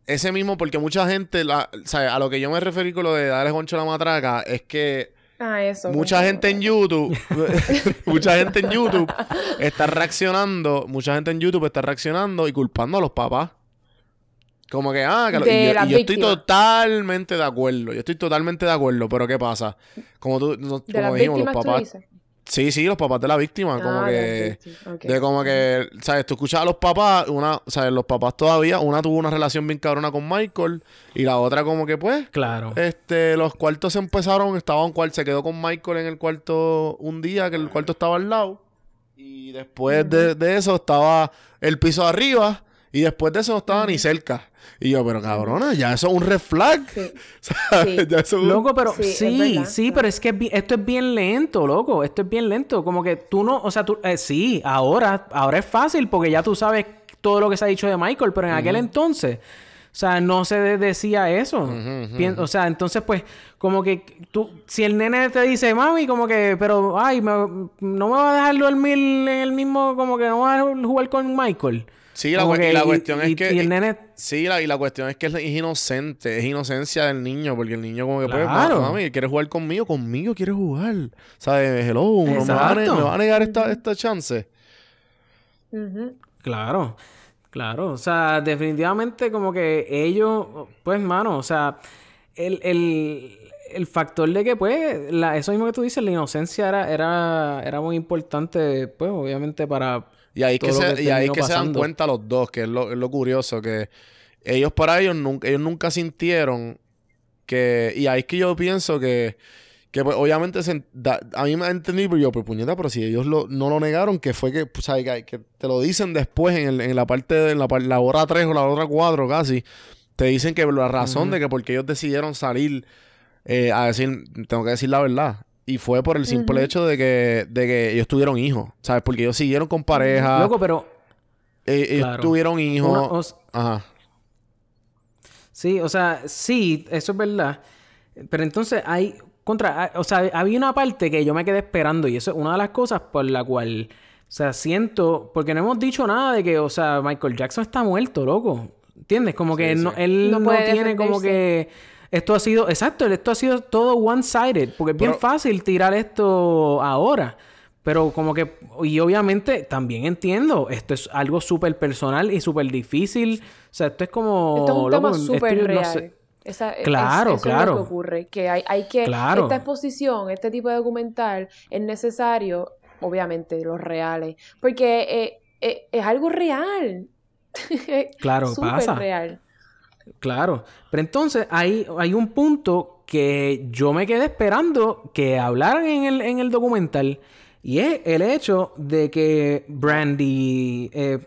ese mismo, porque mucha gente, la, sea, a lo que yo me referí con lo de darle concho a la matraca, es que Ah, eso. Mucha gente en YouTube, [LAUGHS] mucha gente en YouTube está reaccionando, mucha gente en YouTube está reaccionando y culpando a los papás. Como que, ah, que lo- y, yo, y yo estoy totalmente de acuerdo. Yo estoy totalmente de acuerdo, pero ¿qué pasa? Como tú, no- De como las dijimos, los tú papás. dices. Sí, sí, los papás de la víctima, como Ah, las que. De como que, ¿sabes? Tú escuchas a los papás, una, ¿sabes? Los papás todavía, una tuvo una relación bien cabrona con Michael y la otra como que pues, Claro. este, los cuartos se empezaron, estaba un cuarto, se quedó con Michael en el cuarto un día, que el cuarto estaba al lado. Y después de, de eso estaba el piso de arriba. Y después de eso no estaba ni cerca. Y yo, pero cabrona, ya eso es un red flag. Sí. [LAUGHS] ¿sabes? Sí. Ya eso es un- Loco, pero Sí, sí, pero es que es esto es bien lento, loco. Esto es bien lento. Como que tú no, o sea, tú, eh, sí, ahora, ahora es fácil porque ya tú sabes todo lo que se ha dicho de Michael, pero en aquel entonces, o sea, no se de- decía eso. O sea, entonces, pues, como que tú, si el nene te dice, mami, como que, pero, ay, me- no me va a dejar dormir en el mismo, como que no va a jugar con Michael. Sí, la, que y la cuestión y- es que... y el nene- Sí, la, y la cuestión es que es inocente. Es inocencia del niño. Porque el niño como que, pues, Claro. "Ma- mami, ¿quieres jugar conmigo? Conmigo quiere jugar. ¿Sabes? Hello, ¿no ¿me, va a, ne- Exacto. me va a negar esta, esta chance? Claro, claro. O sea, definitivamente como que ellos, pues, mano, o sea, el, el, el factor de que, pues, la, eso mismo que tú dices, la inocencia era, era, era muy importante, pues, obviamente para... Y ahí es que, todo lo se, que y ahí que se dan cuenta los dos, que es lo, es lo curioso, que ellos para ellos nunca, ellos nunca sintieron que... Y ahí es que yo pienso que, que pues, obviamente se- da- a mí me ha entendido, pero yo, pues puñeta, pero si ellos lo- no lo negaron, que fue que, pues, ¿sabes? que, que te lo dicen después en, el- en la parte de en la, la hora 3 o la hora 4 casi, te dicen que la razón de que porque ellos decidieron salir eh, a decir, tengo que decir la verdad. Y fue por el simple hecho de que, de que ellos tuvieron hijos, ¿sabes? Porque ellos siguieron con pareja. Loco, pero... Eh, ellos Claro. tuvieron hijos. una- o s- Ajá. Sí, o sea, sí, eso es verdad. Pero entonces hay contra, o sea, había una parte que yo me quedé esperando y eso es una de las cosas por la cual, o sea, siento, porque no hemos dicho nada de que, o sea, Michael Jackson está muerto, loco. ¿Entiendes? Como que Sí, no, él No tiene como que esto ha sido, exacto, esto ha sido todo one-sided, porque es bien Pero- fácil tirar esto ahora. Pero como que, y obviamente también entiendo, esto es algo súper personal y súper difícil. O sea, esto es como... Esto es un loco, tema súper yo no real. sé. Esa- es- Claro, eso es claro. lo que ocurre. Que hay, hay que. Claro. Esta exposición, este tipo de documental, es necesario, obviamente, los reales. Porque eh, eh, es algo real. [LAUGHS] Claro, Súper pasa. real. Claro. Pero entonces hay, hay un punto que yo me quedé esperando que hablaran en el, en el documental. Y es el hecho de que Brandy eh,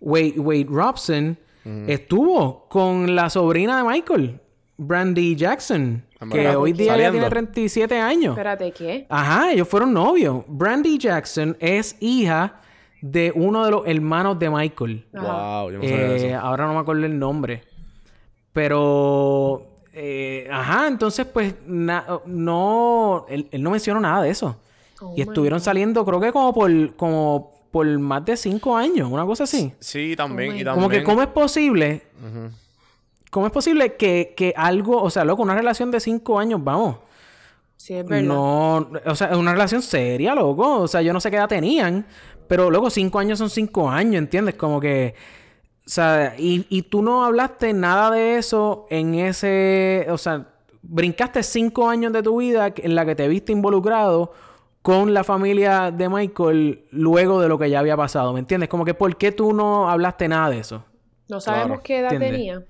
Wade, Wade Robson estuvo con la sobrina de Michael, Brandy Jackson, En que hoy día Saliendo. tiene 37 años. Espérate, ¿qué? Ajá, ellos fueron novios. Brandy Jackson es hija de uno de los hermanos de Michael. Wow, yo no sabía Eh, eso. ahora no me acuerdo el nombre. Pero. eh, ajá, entonces, pues. na- no. Él, él no mencionó nada de eso. Oh y estuvieron saliendo, creo que como por. Como por más de cinco años, una cosa así. Sí, también. Oh y God. Como que, también- ¿cómo es posible? Ujú. ¿Cómo es posible que, que algo. O sea, loco, una relación de cinco años, vamos. Sí, es verdad. No, o sea, es una relación seria, loco. O sea, yo no sé qué edad tenían, pero loco, cinco años son cinco años, ¿entiendes? Como que, o sea, y, y tú no hablaste nada de eso en ese, o sea, brincaste cinco años de tu vida en la que te viste involucrado con la familia de Michael luego de lo que ya había pasado, ¿me entiendes? Como que, ¿por qué tú no hablaste nada de eso? No sabemos Claro. qué edad ¿Entiendes? tenía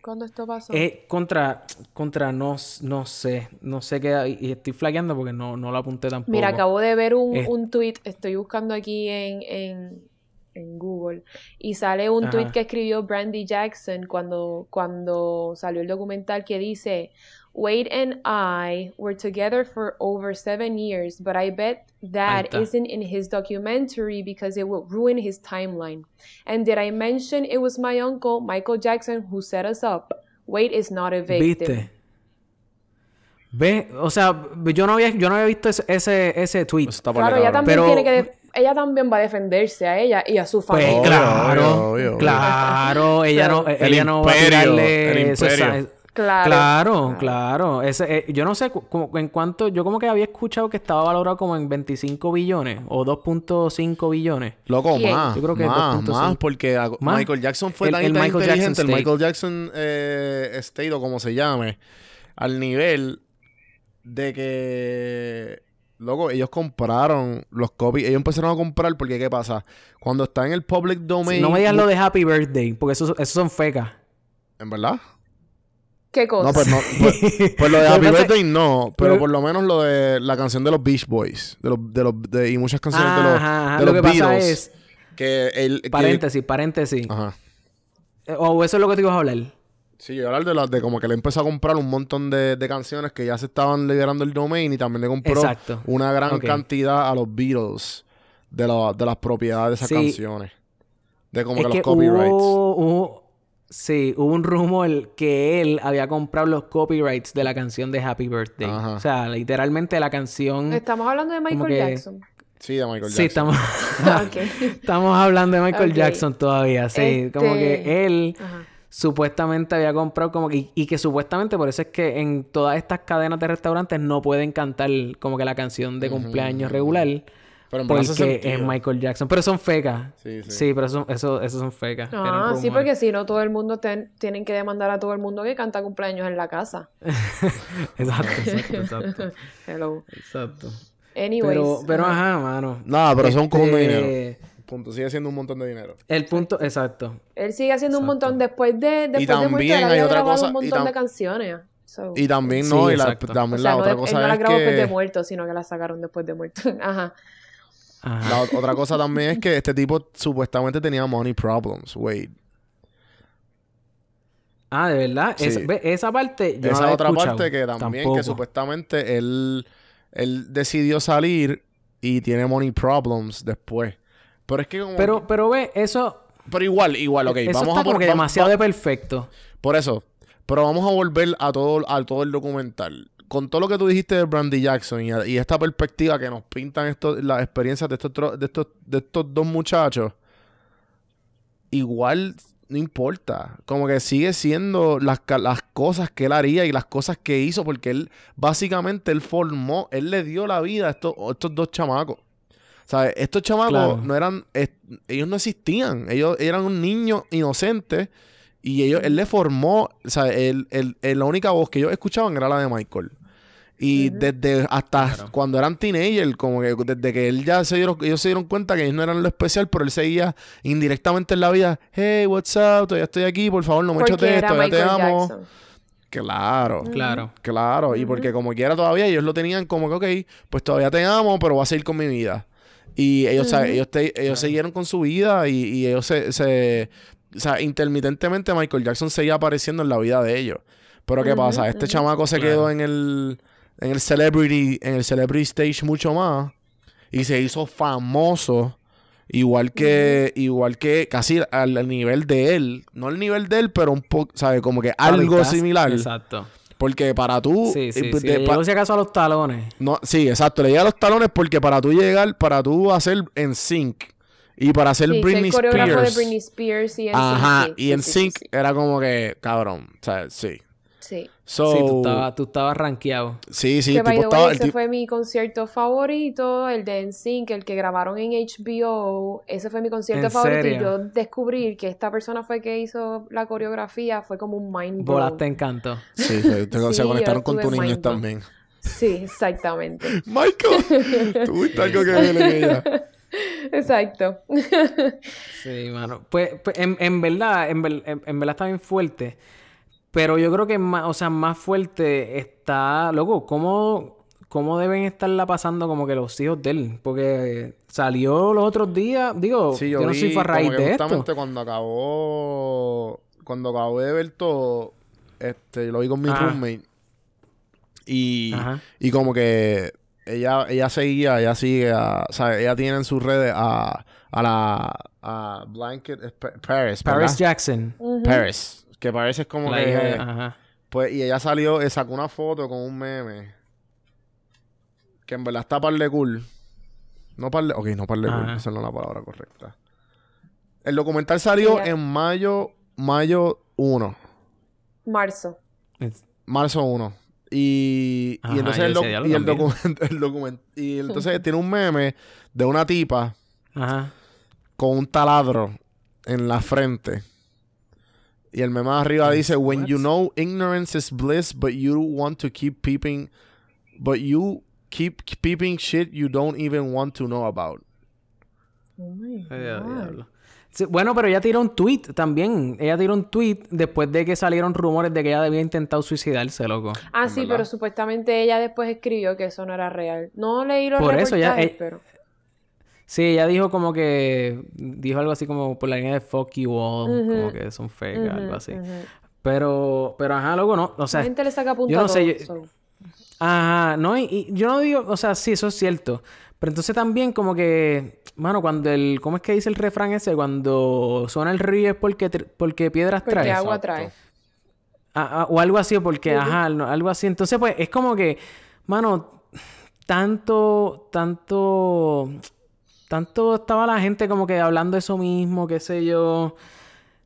cuando esto pasó. Eh, contra, contra, no, no sé, no sé qué, edad- y estoy flaqueando porque no, no lo apunté tampoco. Mira, acabo de ver un, Eh. un tweet, estoy buscando aquí en, en, en Google, y sale un Ajá. tweet que escribió Brandy Jackson cuando, cuando salió el documental que dice, Wade and I were together for over seven years, but I bet that está. isn't in his documentary because it will ruin his timeline. And did I mention it was my uncle, Michael Jackson, who set us up? Wade is not a victim. ¿Viste? ¿Ves? O sea, yo no había, yo no había visto ese, ese, ese tweet. Claro, cabrón. también Pero- tiene que ella también va a defenderse a ella y a su Pues familia. Obvio, claro, obvio, obvio. [LAUGHS] claro, ella no, [LAUGHS] El ella no va a tirarle el eso, imperio. Claro. Claro, claro. Ese, eh, yo no sé como- en cuánto... Yo como que había escuchado que estaba valorado como en 25 billones o 2.5 billones. Loco, ¿Quién? más. Yo creo que más, 2.5. más, porque a- Más. Michael Jackson fue El- tan, el tan Michael Jackson el. Michael Jackson eh, State o como se llame, al nivel de que, loco, ellos compraron los copies, ellos empezaron a comprar porque, ¿qué pasa? Cuando está en el public domain... no me digas lo de Happy Birthday, porque eso, eso son fecas. ¿En verdad? ¿Qué cosa? No, pues no. Pues, [LAUGHS] pues lo de Happy pasa Birthday no. Pero pero- por lo menos lo de la canción de los Beach Boys. De los, de los, de- y muchas canciones de los, Ajá, de Lo los que pasa Beatles. es... Que el... que- Paréntesis, paréntesis. ajá. Eh, O eso es lo que te ibas a hablar. Sí, yo hablar de, las de como que le empezó a comprar un montón de, de canciones que ya se estaban liberando el domain y también le compró Exacto. una gran cantidad a los Beatles de, la- de las propiedades de esas Sí. canciones. De como es que que los copyrights. hubo, hubo- sí, hubo un rumor que él había comprado los copyrights de la canción de Happy Birthday. Ajá. O sea, literalmente la canción... Estamos hablando de Michael que- Jackson. Sí, de Michael Sí, Jackson. estamos, Ah, [LAUGHS] ok. [LAUGHS] estamos hablando de Michael. Jackson todavía, sí. Como que Este- él Ajá. Supuestamente había comprado como que... Y, y que supuestamente por eso es que en todas estas cadenas de restaurantes no pueden cantar como que la canción de cumpleaños regular. Pero Porque es. Michael Jackson. Pero son fecas. Sí, sí. Sí, pero eso, eso, eso son fecas. Ah, sí, porque si no, todo el mundo ten- tienen que demandar a todo el mundo que canta cumpleaños en la casa. [LAUGHS] Exacto, exacto, exacto. [LAUGHS] Hello. exacto. Anyways. Pero, pero ajá. mano. Nada, pero son de Este, dinero. Punto. Sigue siendo un montón de dinero. El punto, exacto. Él sigue haciendo un montón después de después de muerto, también él hay otra cosa- un y montón tam- de canciones. So, Y también, Sí, no, y la, o también sea, la no, otra él cosa no la grabó después de muerto, sino que la sacaron después de muerto. [LAUGHS] Ajá. Ajá. La ot- otra cosa también es que este tipo supuestamente tenía money problems. Wait. Ah, de verdad. Sí. Es- ve, esa parte yo no la Esa otra parte que también, Tampoco. que supuestamente él, él decidió salir y tiene money problems después. Pero es que como... Pero, pero ve, eso, pero igual, igual, ok. eso vamos está a como por- que va- demasiado de perfecto. Por eso. Pero vamos a volver a todo, a todo el documental. Con todo lo que tú dijiste de Brandy Jackson y, y esta perspectiva que nos pintan las experiencias de estos, tro- de, estos, de estos dos muchachos, igual no importa. Como que sigue siendo las, las cosas que él haría y las cosas que hizo, porque él básicamente él formó, él le dio la vida a estos, a estos dos chamacos. ¿Sabes? Estos chamacos Claro. no eran, ellos no existían, ellos eran un niño inocente y ellos, él le formó, o sea, él, él- él- la única voz que ellos escuchaban era la de Michael. Y desde hasta Claro. cuando eran teenagers, como que desde que él ya se dieron, ellos se dieron cuenta que ellos no eran lo especial, pero él seguía indirectamente en la vida, hey, what's up, todavía estoy aquí, por favor, no me chotees, era todavía te amo. Jackson. Claro. Claro. Claro, y porque como quiera todavía ellos lo tenían como que, ok, pues todavía te amo, pero voy a seguir con mi vida. Y ellos, o sea, ellos, te- ellos siguieron con su vida y, y ellos se, se- O sea, intermitentemente Michael Jackson seguía apareciendo en la vida de ellos. Pero ¿qué pasa? Este chamaco se Claro. quedó en el, en el celebrity, en el celebrity stage mucho más y se hizo famoso. Igual que, igual que casi al, al nivel de él. No al nivel de él, pero un poco, ¿sabes? Como que algo similar. Exacto. Porque para tú. Sí, sí, eh, sí. Le pa- llegó si acaso a los talones. no, sí, exacto. Le llega a los talones porque para tú llegar, para tú hacer en sync y para hacer Sí, Britney ser coreógrafo Spears. de Britney Spears y en Ajá, sí, y en sí, sync sí, era como que, cabrón, o sea, sí. Sí. So, Sí, tú estabas, tú estabas rankeado. sí, sí, que tipo the estaba. way, el ese tipo- fue mi concierto favorito, el de NSYNC, el que grabaron en HBO. Ese fue mi concierto ¿En favorito serio? y yo descubrir que esta persona fue que hizo la coreografía fue como un mind blow. Volaste en canto. Sí, se, te- Sí, se conectaron con tu niño también. Sí, exactamente. [LAUGHS] Michael, tuviste algo que ver en ella. [LAUGHS] Exacto. [LAUGHS] Sí, mano. Pues, pues, en, en verdad, en, ver- en- en verdad está bien fuerte. Pero yo creo que más, o sea, más fuerte está, loco, ¿cómo, cómo deben estarla pasando como que los hijos de él? Porque salió los otros días, digo, Sí, yo, yo, no vi soy fue a raíz como que de justamente esto. cuando acabó, cuando acabé de ver todo, este, lo vi con mi Ajá. roommate y, Ajá. y como que ella, ella seguía, ella sigue, a, o sea, ella tiene en sus redes a, a la, a Blanket Pa- Paris, ¿verdad? Paris Jackson. Paris, que parece como La que, hija de- Ajá. pues, y ella salió, eh, sacó una foto con un meme que en verdad está par de cool. No par de, ok, no par de cool, esa no es la palabra correcta. El documental salió Ella- en mayo, mayo 1. Marzo. Marzo 1. Y, Ajá, y entonces el, doc- y el también. documento, [LAUGHS] el documento- y entonces tiene un meme de una tipa Ajá. con un taladro en la frente. Y el meme arriba dice, When you know ignorance is bliss, but you want to keep peeping, but you keep peeping shit you don't even want to know about. Oh my God. diablo. Sí, bueno, pero ella tiró un tweet también. Ella tiró un tweet después de que salieron rumores de que ella había intentado suicidarse, loco. Ah, sí, verdad. pero supuestamente ella después escribió que eso no era real. No leí los Por eso ya, eh, pero... Sí, ella dijo como que... Dijo algo así como por la línea de fuck you all. Como que son fake, Ujú, algo así. Pero... Pero ajá, loco, no. O sea... La gente le saca punta yo no a sé, todo, yo- so. Ajá, no, y, y yo no digo, o sea, sí, eso es cierto. Pero entonces también como que, mano, cuando el, ¿cómo es que dice el refrán ese? Cuando suena el río es porque, tr- porque piedras Porque trae. agua Exacto. trae. Ah, ah, o algo así, porque, ajá, no, algo así. Entonces, pues, es como que, mano, tanto, tanto, tanto estaba la gente como que hablando de eso mismo, qué sé yo.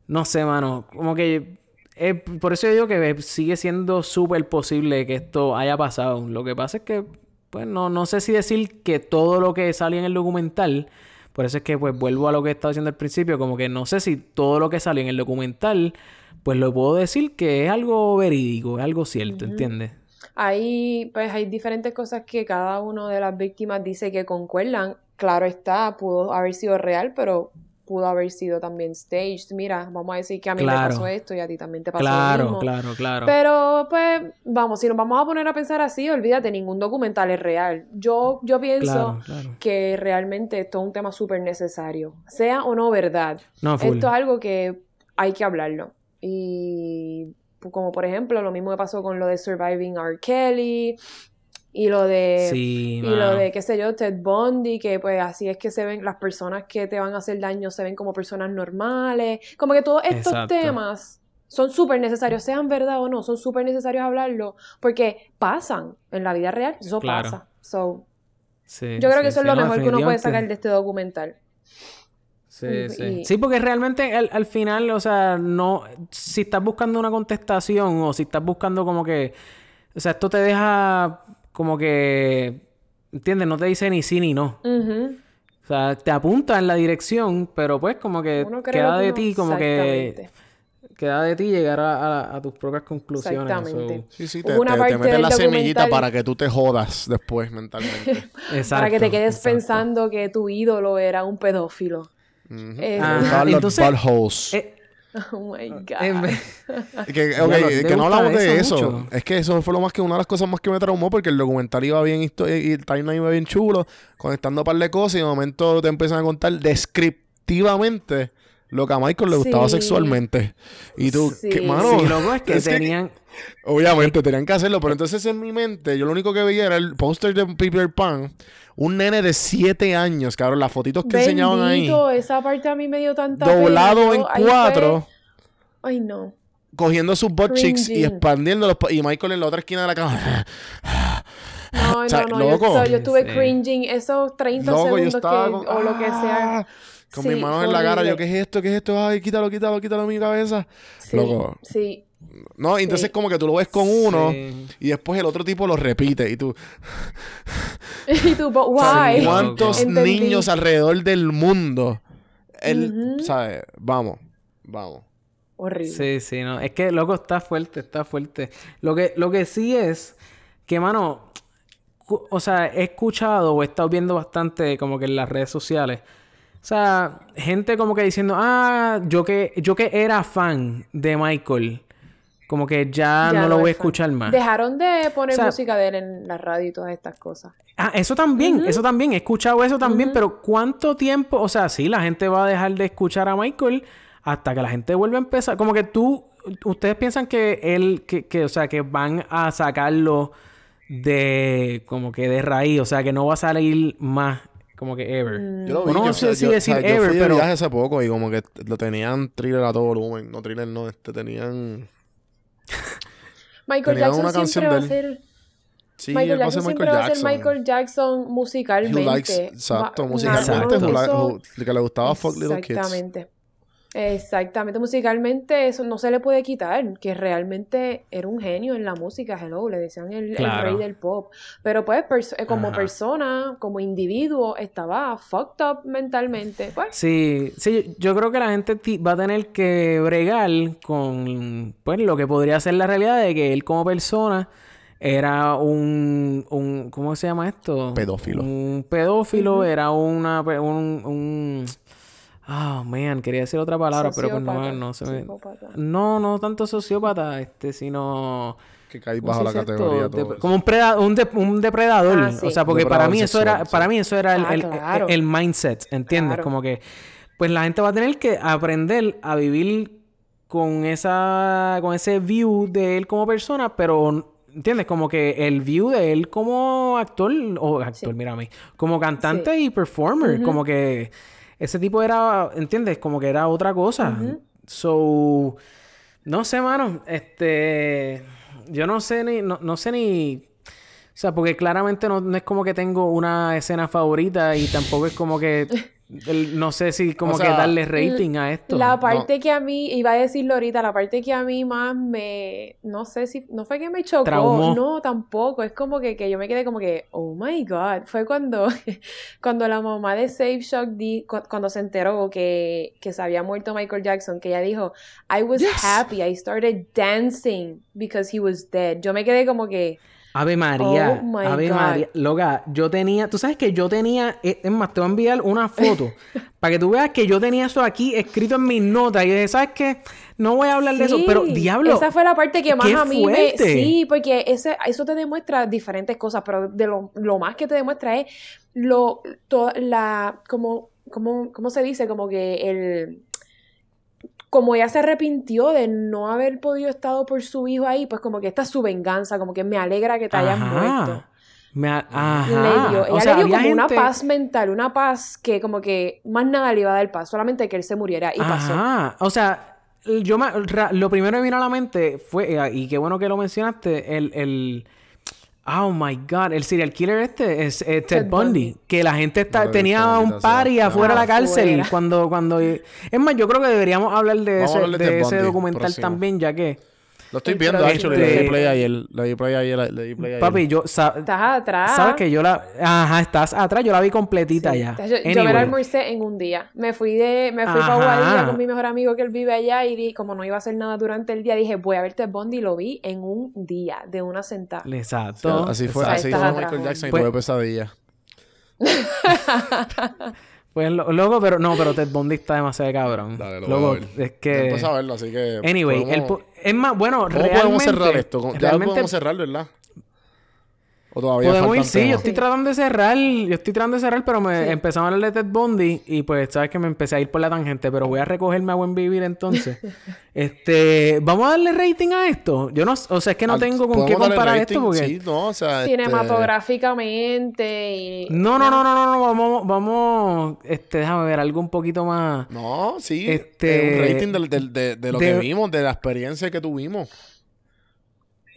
No sé, mano, como que... eh, por eso yo digo que sigue siendo súper posible que esto haya pasado. Lo que pasa es que, pues, no, no sé si decir que todo lo que salió en el documental... Por eso es que, pues, vuelvo a lo que estaba diciendo al principio. Como que no sé si todo lo que salió en el documental... Pues lo puedo decir que es algo verídico, es algo cierto. ¿entiendes? Ahí, pues, hay diferentes cosas que cada una de las víctimas dice que concuerdan. Claro está, pudo haber sido real, pero pudo haber sido también staged. Mira, vamos a decir que a mí Claro. me pasó esto y a ti también te pasó lo Claro, mismo. claro, claro. Pero, pues, vamos, si nos vamos a poner a pensar así, olvídate, ningún documental es real. Yo, yo pienso Claro, claro. que realmente esto es un tema súper necesario. Sea o no verdad. No, full. Esto es algo que hay que hablarlo. Y pues, como por ejemplo, lo mismo que pasó con lo de Surviving R. Kelly y lo de Sí, y mano. lo de qué sé yo, Ted Bundy, que pues así es que se ven las personas que te van a hacer daño se ven como personas normales. Como que todos estos Exacto. temas son súper necesarios, sean verdad o no, son súper necesarios hablarlo porque pasan en la vida real, eso Claro. pasa. So, Sí, yo creo sí, que eso es lo mejor que uno puede sacar de este documental. Sí, Y- sí. y- Sí, porque realmente al, al final, o sea, no... Si estás buscando una contestación o si estás buscando como que... O sea, esto te deja como que... ¿Entiendes? No te dice ni sí ni no. O sea, te apunta en la dirección, pero pues como que queda de ti, como que... Queda de ti llegar a, a- a tus propias conclusiones. Exactamente. so- Sí, sí, te, una te- te parte meten del la semillita para que tú te jodas después mentalmente. Exacto. [LAUGHS] Para que te quedes exacto. pensando que tu ídolo era un pedófilo. Eh, entonces- buttholes. Eh, [LAUGHS] Oh my God. en vez- [LAUGHS] Que, Ya ok, lo- me que no hablamos de eso mucho. Es que eso fue lo más que una de las cosas más que me traumó porque el documental iba bien histo- y el timeline iba bien chulo, conectando un par de cosas y de momento te empiezan a contar descriptivamente lo que a Michael le gustaba Sí. sexualmente. Y tú, Sí. que, mano, Sí, loco, es que tenían... obviamente tenían que hacerlo, pero entonces en mi mente yo lo único que veía era el póster de Peter Pan, un nene de 7 años, cabrón, las fotitos que enseñaban ahí, Bendito, esa parte a mí me dio tanta pena. doblado en Yo- ahí cuatro. fue- Ay, no. cogiendo sus butt cheeks y expandiéndolos pa- y Michael en la otra esquina de la cama. No, [LAUGHS] O sea, no, no. Yo, loco. esto- yo estuve Sí. cringing esos 30 Loco, yo segundos que, con, o lo que sea. Con Sí, mis manos fue en la cara. Yo. ¿qué es esto? ¿Qué es esto? Ay, quítalo, quítalo, quítalo de mi cabeza. Sí, Loco. sí. No, y entonces Sí. como que tú lo ves con uno Sí. y después el otro tipo lo repite y tú... [LAUGHS] y tú, but why? ¿Cuántos Entendí. niños alrededor del mundo? El, Ujú. ¿sabes? Vamos, vamos. Horrible. Sí, sí, no. Es que, loco, está fuerte, está fuerte. Lo que, lo que sí es que, mano, o sea, he escuchado o he estado viendo bastante como que en las redes sociales. O sea, gente como que diciendo, ah, yo que, yo que era fan de Michael, como que ya, Ya no lo voy a fan. escuchar más. Dejaron de poner O sea- música de él en la radio y todas estas cosas. Ah, eso también, eso también, he escuchado eso también, pero ¿cuánto tiempo? O sea, sí, la gente va a dejar de escuchar a Michael hasta que la gente vuelva a empezar. Como que tú, ustedes piensan que él, que, que, o sea, que van a sacarlo de, como que de raíz, o sea, que no va a salir más, como que ever. Mm. Yo lo vi. no yo, sé si yo- decir o sea, yo ever, fui de viaje hace poco y como que lo tenían thriller a todo volumen. No thriller, no. Este, tenían... [LAUGHS] Michael Tenía Jackson una canción siempre va a ser... Sí, Michael él va a Jackson siempre Michael va a ser Jackson. Michael Jackson musicalmente. Likes, exacto, musicalmente, Exacto. who- que le gustaba Fuck Little Kids. Exactamente. Exactamente, musicalmente eso no se le puede quitar, que realmente era un genio en la música, hello, le decían el, rey del pop, pero pues pers- eh, como Ajá. persona, como individuo, estaba fucked up mentalmente, pues. Sí, sí, yo creo que la gente va a tener que bregar con pues lo que podría ser la realidad de que él como persona era un, un ¿cómo se llama esto? Pedófilo. Un pedófilo, era una un, un ah man, quería decir otra palabra, pero pues no, Sociópata, no se me psicópata. no, no tanto sociópata, este, sino Que cae ¿cómo bajo la categoría todo como un, preda- un, de- un depredador. Ah, sí. O sea, porque para mí eso era, sí. para mí eso era el, Ah, el- claro. el mindset, ¿entiendes? Claro. Como que, pues la gente va a tener que aprender a vivir con esa, con ese view de él como persona, pero ¿entiendes? Como que el view de él como actor, o actor, Sí. mira a mí, como cantante Sí. y performer, como que ese tipo era, ¿entiendes? Como que era otra cosa. So, no sé, mano. Este. Yo no sé ni. No, no sé ni. O sea, porque claramente no, no es como que tengo una escena favorita y tampoco es como que. [LAUGHS] el- no sé si como O sea, que darle rating a esto. La parte que a mí, iba a decirlo ahorita, la parte que a mí más me, no sé si, no fue que me chocó, Traumó. no, tampoco, es como que, que yo me quedé como que, oh my god, fue cuando, [LAUGHS] cuando la mamá de Save Shock, di, cu- cuando se enteró que, que se había muerto Michael Jackson, que ella dijo, I was Yes. happy, I started dancing because he was dead. Yo me quedé como que, Ave María, Oh Ave God. María. Loca, yo tenía, tú sabes que yo tenía, eh, es más, te voy a enviar una foto [LAUGHS] para que tú veas que yo tenía eso aquí escrito en mis notas y dije, ¿sabes qué? No voy a hablar de eso, pero diablo. Esa fue la parte que más ¡Qué a mí me. fuerte! Sí, porque ese, eso te demuestra diferentes cosas, pero de lo, lo más que te demuestra es lo. to- la. Como, como, ¿Cómo se dice? Como que el. Como ella se arrepintió de no haber podido estado por su hijo ahí, pues como que esta es su venganza, como que me alegra que te hayas muerto. Me Ajá. Le dio, ella O sea, le dio como una paz mental, una paz que como que más nada le iba a dar paz, solamente que él se muriera y pasó. Ajá. O sea, yo me, lo primero que vino a la mente fue, y qué bueno que lo mencionaste, el, el oh my god, el serial killer este es eh, Ted, Ted Bundy, Bundy. que la gente está, No tenía visto, un party afuera de la cárcel cuando, cuando es más, yo creo que deberíamos hablar de Vamos ese, hablar de ese Bundy, documental próximo. también, ya que Lo estoy El viendo, próximo. actually. Le di play ayer. Le di play ayer. Le di play ayer. papi, yo sa- Estás atrás. sabes que yo la, ajá, estás atrás, yo la vi completita Sí. ya. Yo, yo me Anyway. la almorcé en un día. Me fui de, me fui para. Guadilla con mi mejor amigo que él vive allá y di, como no iba a hacer nada durante el día, dije, voy a ver Ted Bundy y lo vi en un día, de una sentada. Exacto. así fue, Exacto. así fue atrás, Michael Jackson y Pues- tuve pesadilla. [LAUGHS] Pues lo- loco, pero no, pero Ted Bundy está demasiado cabrón. Dale, lo loco, voy a ver. es que a verlo, así que. anyway, el podemos- pu- es más bueno, ¿Cómo realmente podemos cerrar esto? ¿Cómo- Ya realmente podemos cerrar, ¿verdad? O todavía podemos ir, sí, yo estoy tratando de cerrar, yo estoy tratando de cerrar, pero me Sí. empezamos a hablar de Ted Bundy y pues sabes que me empecé a ir por la tangente, pero voy a recogerme a buen vivir entonces. [LAUGHS] este, vamos a darle rating a esto. Yo no, o sea, es que no Al- tengo con qué ¿podemos darle comparar rating? esto porque Sí, no, o sea. este- Cinematográficamente y... no, no, no, no, no, no, vamos, vamos, este, déjame ver algo un poquito más. No, sí. Este- eh, un rating de, de lo de- que vimos, de la experiencia que tuvimos.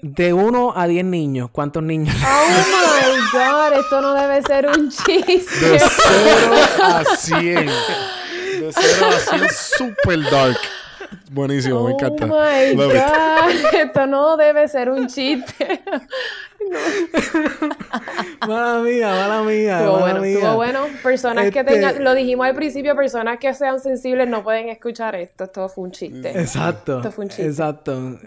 De 1 a 10 niños, ¿cuántos niños? Oh my god, esto no debe ser un chiste. De 0 a 100. De 0 a 100, super dark. Buenísimo, me encanta. Oh my Love it. god, esto no debe ser un chiste. mala mía, mala mía, Estuvo bueno, mía. estuvo bueno. Personas que Este- tengan, lo dijimos al principio, personas que sean sensibles no pueden escuchar esto. Esto fue un chiste. Exacto. Esto fue un chiste. Exacto.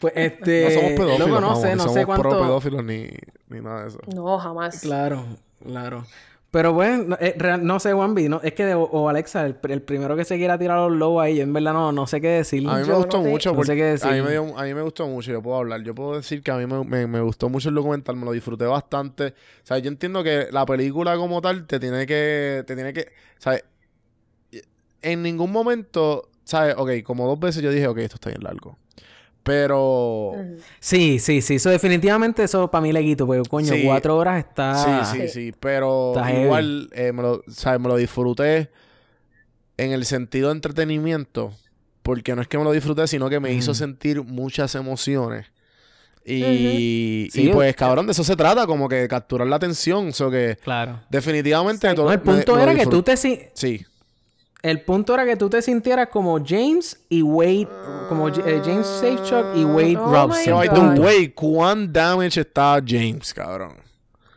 Pues este. No somos pedófilos, loco, no vamos, sé, ni no somos sé cuánto. pro pedófilos ni, ni nada de eso. No, jamás. Claro, claro. Pero bueno, no, eh, real- no sé, Juanvi, no, es que de- o, o Alexa, el, el primero que se quiera tirar a los lobos ahí, yo en verdad no, no sé qué decir. A mí me Yo gustó no mucho No porque sé qué decir. a mí, me dio- a mí me gustó mucho, yo puedo hablar. Yo puedo decir que a mí me, me- me gustó mucho el documental, me lo disfruté bastante. O sea, yo entiendo que la película como tal te tiene que, te tiene que, ¿sabes? En ningún momento, ¿sabes? Ok, como dos veces yo dije, ok, esto está bien largo. Pero... Sí, sí, sí. Eso definitivamente, eso para mí le quito, porque coño, Sí. cuatro horas está. Sí, sí, Sí. sí. Pero igual eh, me, lo, ¿sabes? me lo disfruté en el sentido de entretenimiento. Porque no es que me lo disfruté, sino que me hizo sentir muchas emociones. Y, Sí, pues, cabrón, de eso se trata, como que capturar la atención. O que Claro. definitivamente... Todo- No, el punto me era que tú te si- Sí. El punto era que tú te sintieras como James y Wade, como eh, James Safechuck y Wade Oh Robson. God. way, ¿cuán damage está James, cabrón?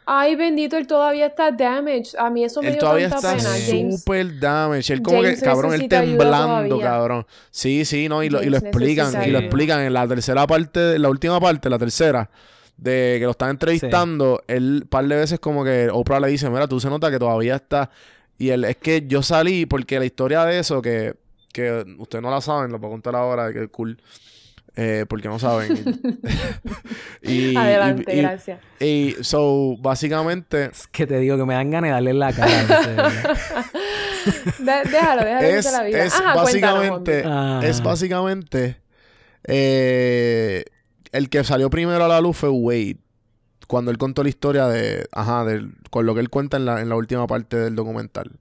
Ay, bendito, él todavía está damaged. A mí eso me Él dio todavía tanta está pena, super damage. Él como James que, cabrón, él temblando, cabrón. Sí, sí, no, y lo, y lo explican, necesita y lo explican en la tercera parte, la última parte, la tercera, de que lo están entrevistando, él un par de veces como que Oprah le dice, mira, tú se nota que todavía está... Y él, es que yo salí porque la historia de eso, que, que ustedes no la saben, lo puedo contar ahora, que cool. Eh, porque no saben. [LAUGHS] y, Adelante, y- gracias. y so, básicamente, Es que te digo que me dan ganas de darle en la cara. [LAUGHS] De- déjalo, déjalo que es, se la vida. es Ajá, básicamente, Ah. es básicamente eh, el que salió primero a la luz fue Wade. Cuando él contó la historia de, ajá, del, con lo que él cuenta en la, en la última parte del documental.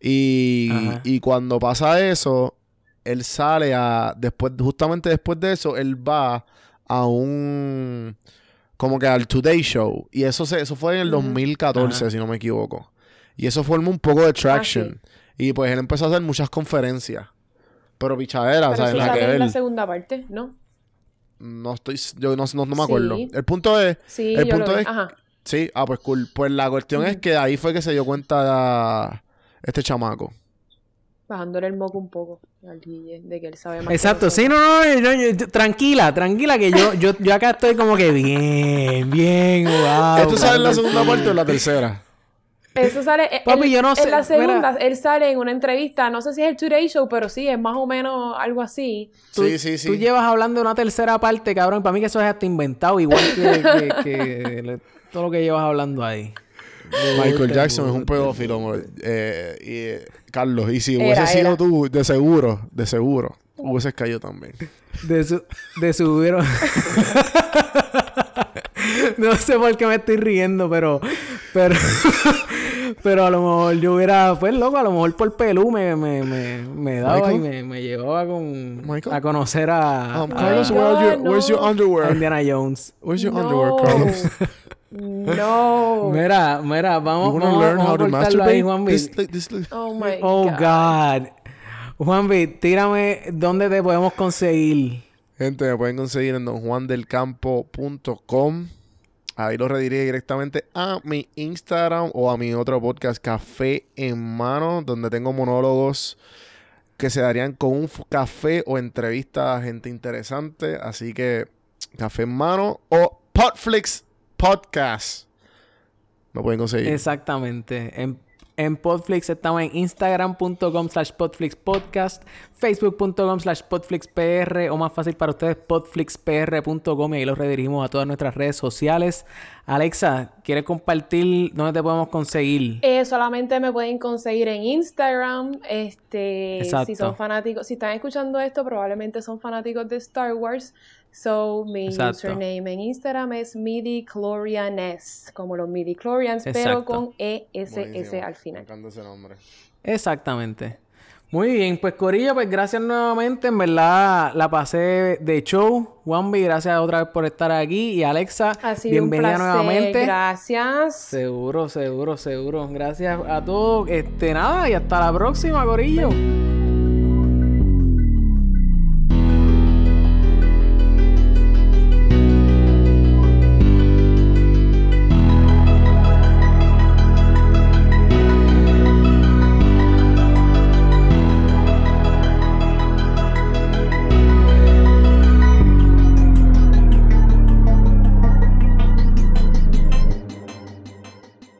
Y, y cuando pasa eso, él sale a, después, justamente después de eso, él va a un, como que al Today Show. Y eso se, eso fue en el Ujú. 2014, Ajá. si no me equivoco. Y eso formó un poco de traction. Ah, Y pues él empezó a hacer muchas conferencias. Pero pichadera, o Pero sea, nada que la segunda parte, ¿no? No estoy, yo no, no, no me Sí. acuerdo. El punto es, Sí, El yo punto es- Ajá. sí, ah, pues cool. Pues la cuestión es que ahí fue que se dio cuenta este chamaco. Bajándole el moco un poco al DJ de que él sabe más. Exacto, sí, no, no, no, yo- yo- tranquila, tranquila, que yo, yo, yo acá estoy como que bien, bien, wow. ¿Esto sale en la segunda parte o en la tercera? Eso sale. [LAUGHS] eh, Papi, él- yo no sé, En la segunda, mira. él sale en una entrevista. No sé si es el Today Show, pero sí, es más o menos algo así. Tú, sí, sí, sí. Tú llevas hablando de una tercera parte, cabrón. Para mí que eso es hasta inventado, igual que, que- que [LAUGHS] le- todo lo que llevas hablando ahí. Michael Jackson es un pedófilo, amor. Eh, y, eh, Carlos, y si Era, hubiese sido era. tú, de seguro, de seguro, hubieses caído también. De, su, de subieron. [LAUGHS] [LAUGHS] no sé por qué me estoy riendo, pero. Pero. [LAUGHS] pero a lo mejor yo hubiera. Pues loco, a lo mejor por pelú me, me, me, me daba y me, me llevaba con. Michael? A conocer a. Um, a- Carlos, my where are God, where's your a underwear? Indiana Jones. Where's your no. underwear, Carlos? [LAUGHS] no. Mira, mira, vamos, vamos, learn vamos how a to cortarlo ahí? Juanvi. This, this, this- Oh my Oh, God. God. Juanvi, tírame dónde te podemos conseguir. Gente, me pueden conseguir en donjuandelcampo.com. Ahí lo redirige directamente a mi Instagram o a mi otro podcast, Café en Mano, donde tengo monólogos que se darían con un café o entrevista a gente interesante. Así que, Café en Mano o Podflix Podcast. Me pueden conseguir. Exactamente. En, en Podflix estamos en instagram.com slash podflixpodcast, facebook.com slash podflixpr o más fácil para ustedes podflixpr.com y ahí los redirigimos a todas nuestras redes sociales. Alexa, ¿quieres compartir dónde te podemos conseguir? Eh, solamente me pueden conseguir en Instagram. Este, Exacto. si son fanáticos, si están escuchando esto, probablemente son fanáticos de Star Wars. So, mi Exacto. username en Instagram es midichlorianes, como los midichlorians, pero con ESS Buenísimo. al Me final. encanta ese nombre. Exactamente. Muy bien, pues Corillo, pues gracias nuevamente. En verdad la pasé de show. Juanvi, gracias otra vez por estar aquí. Y Alexa, Ha sido un bienvenida placer. nuevamente. Gracias. Seguro, seguro, seguro. Gracias a todos. Este, nada, y hasta la próxima, Corillo.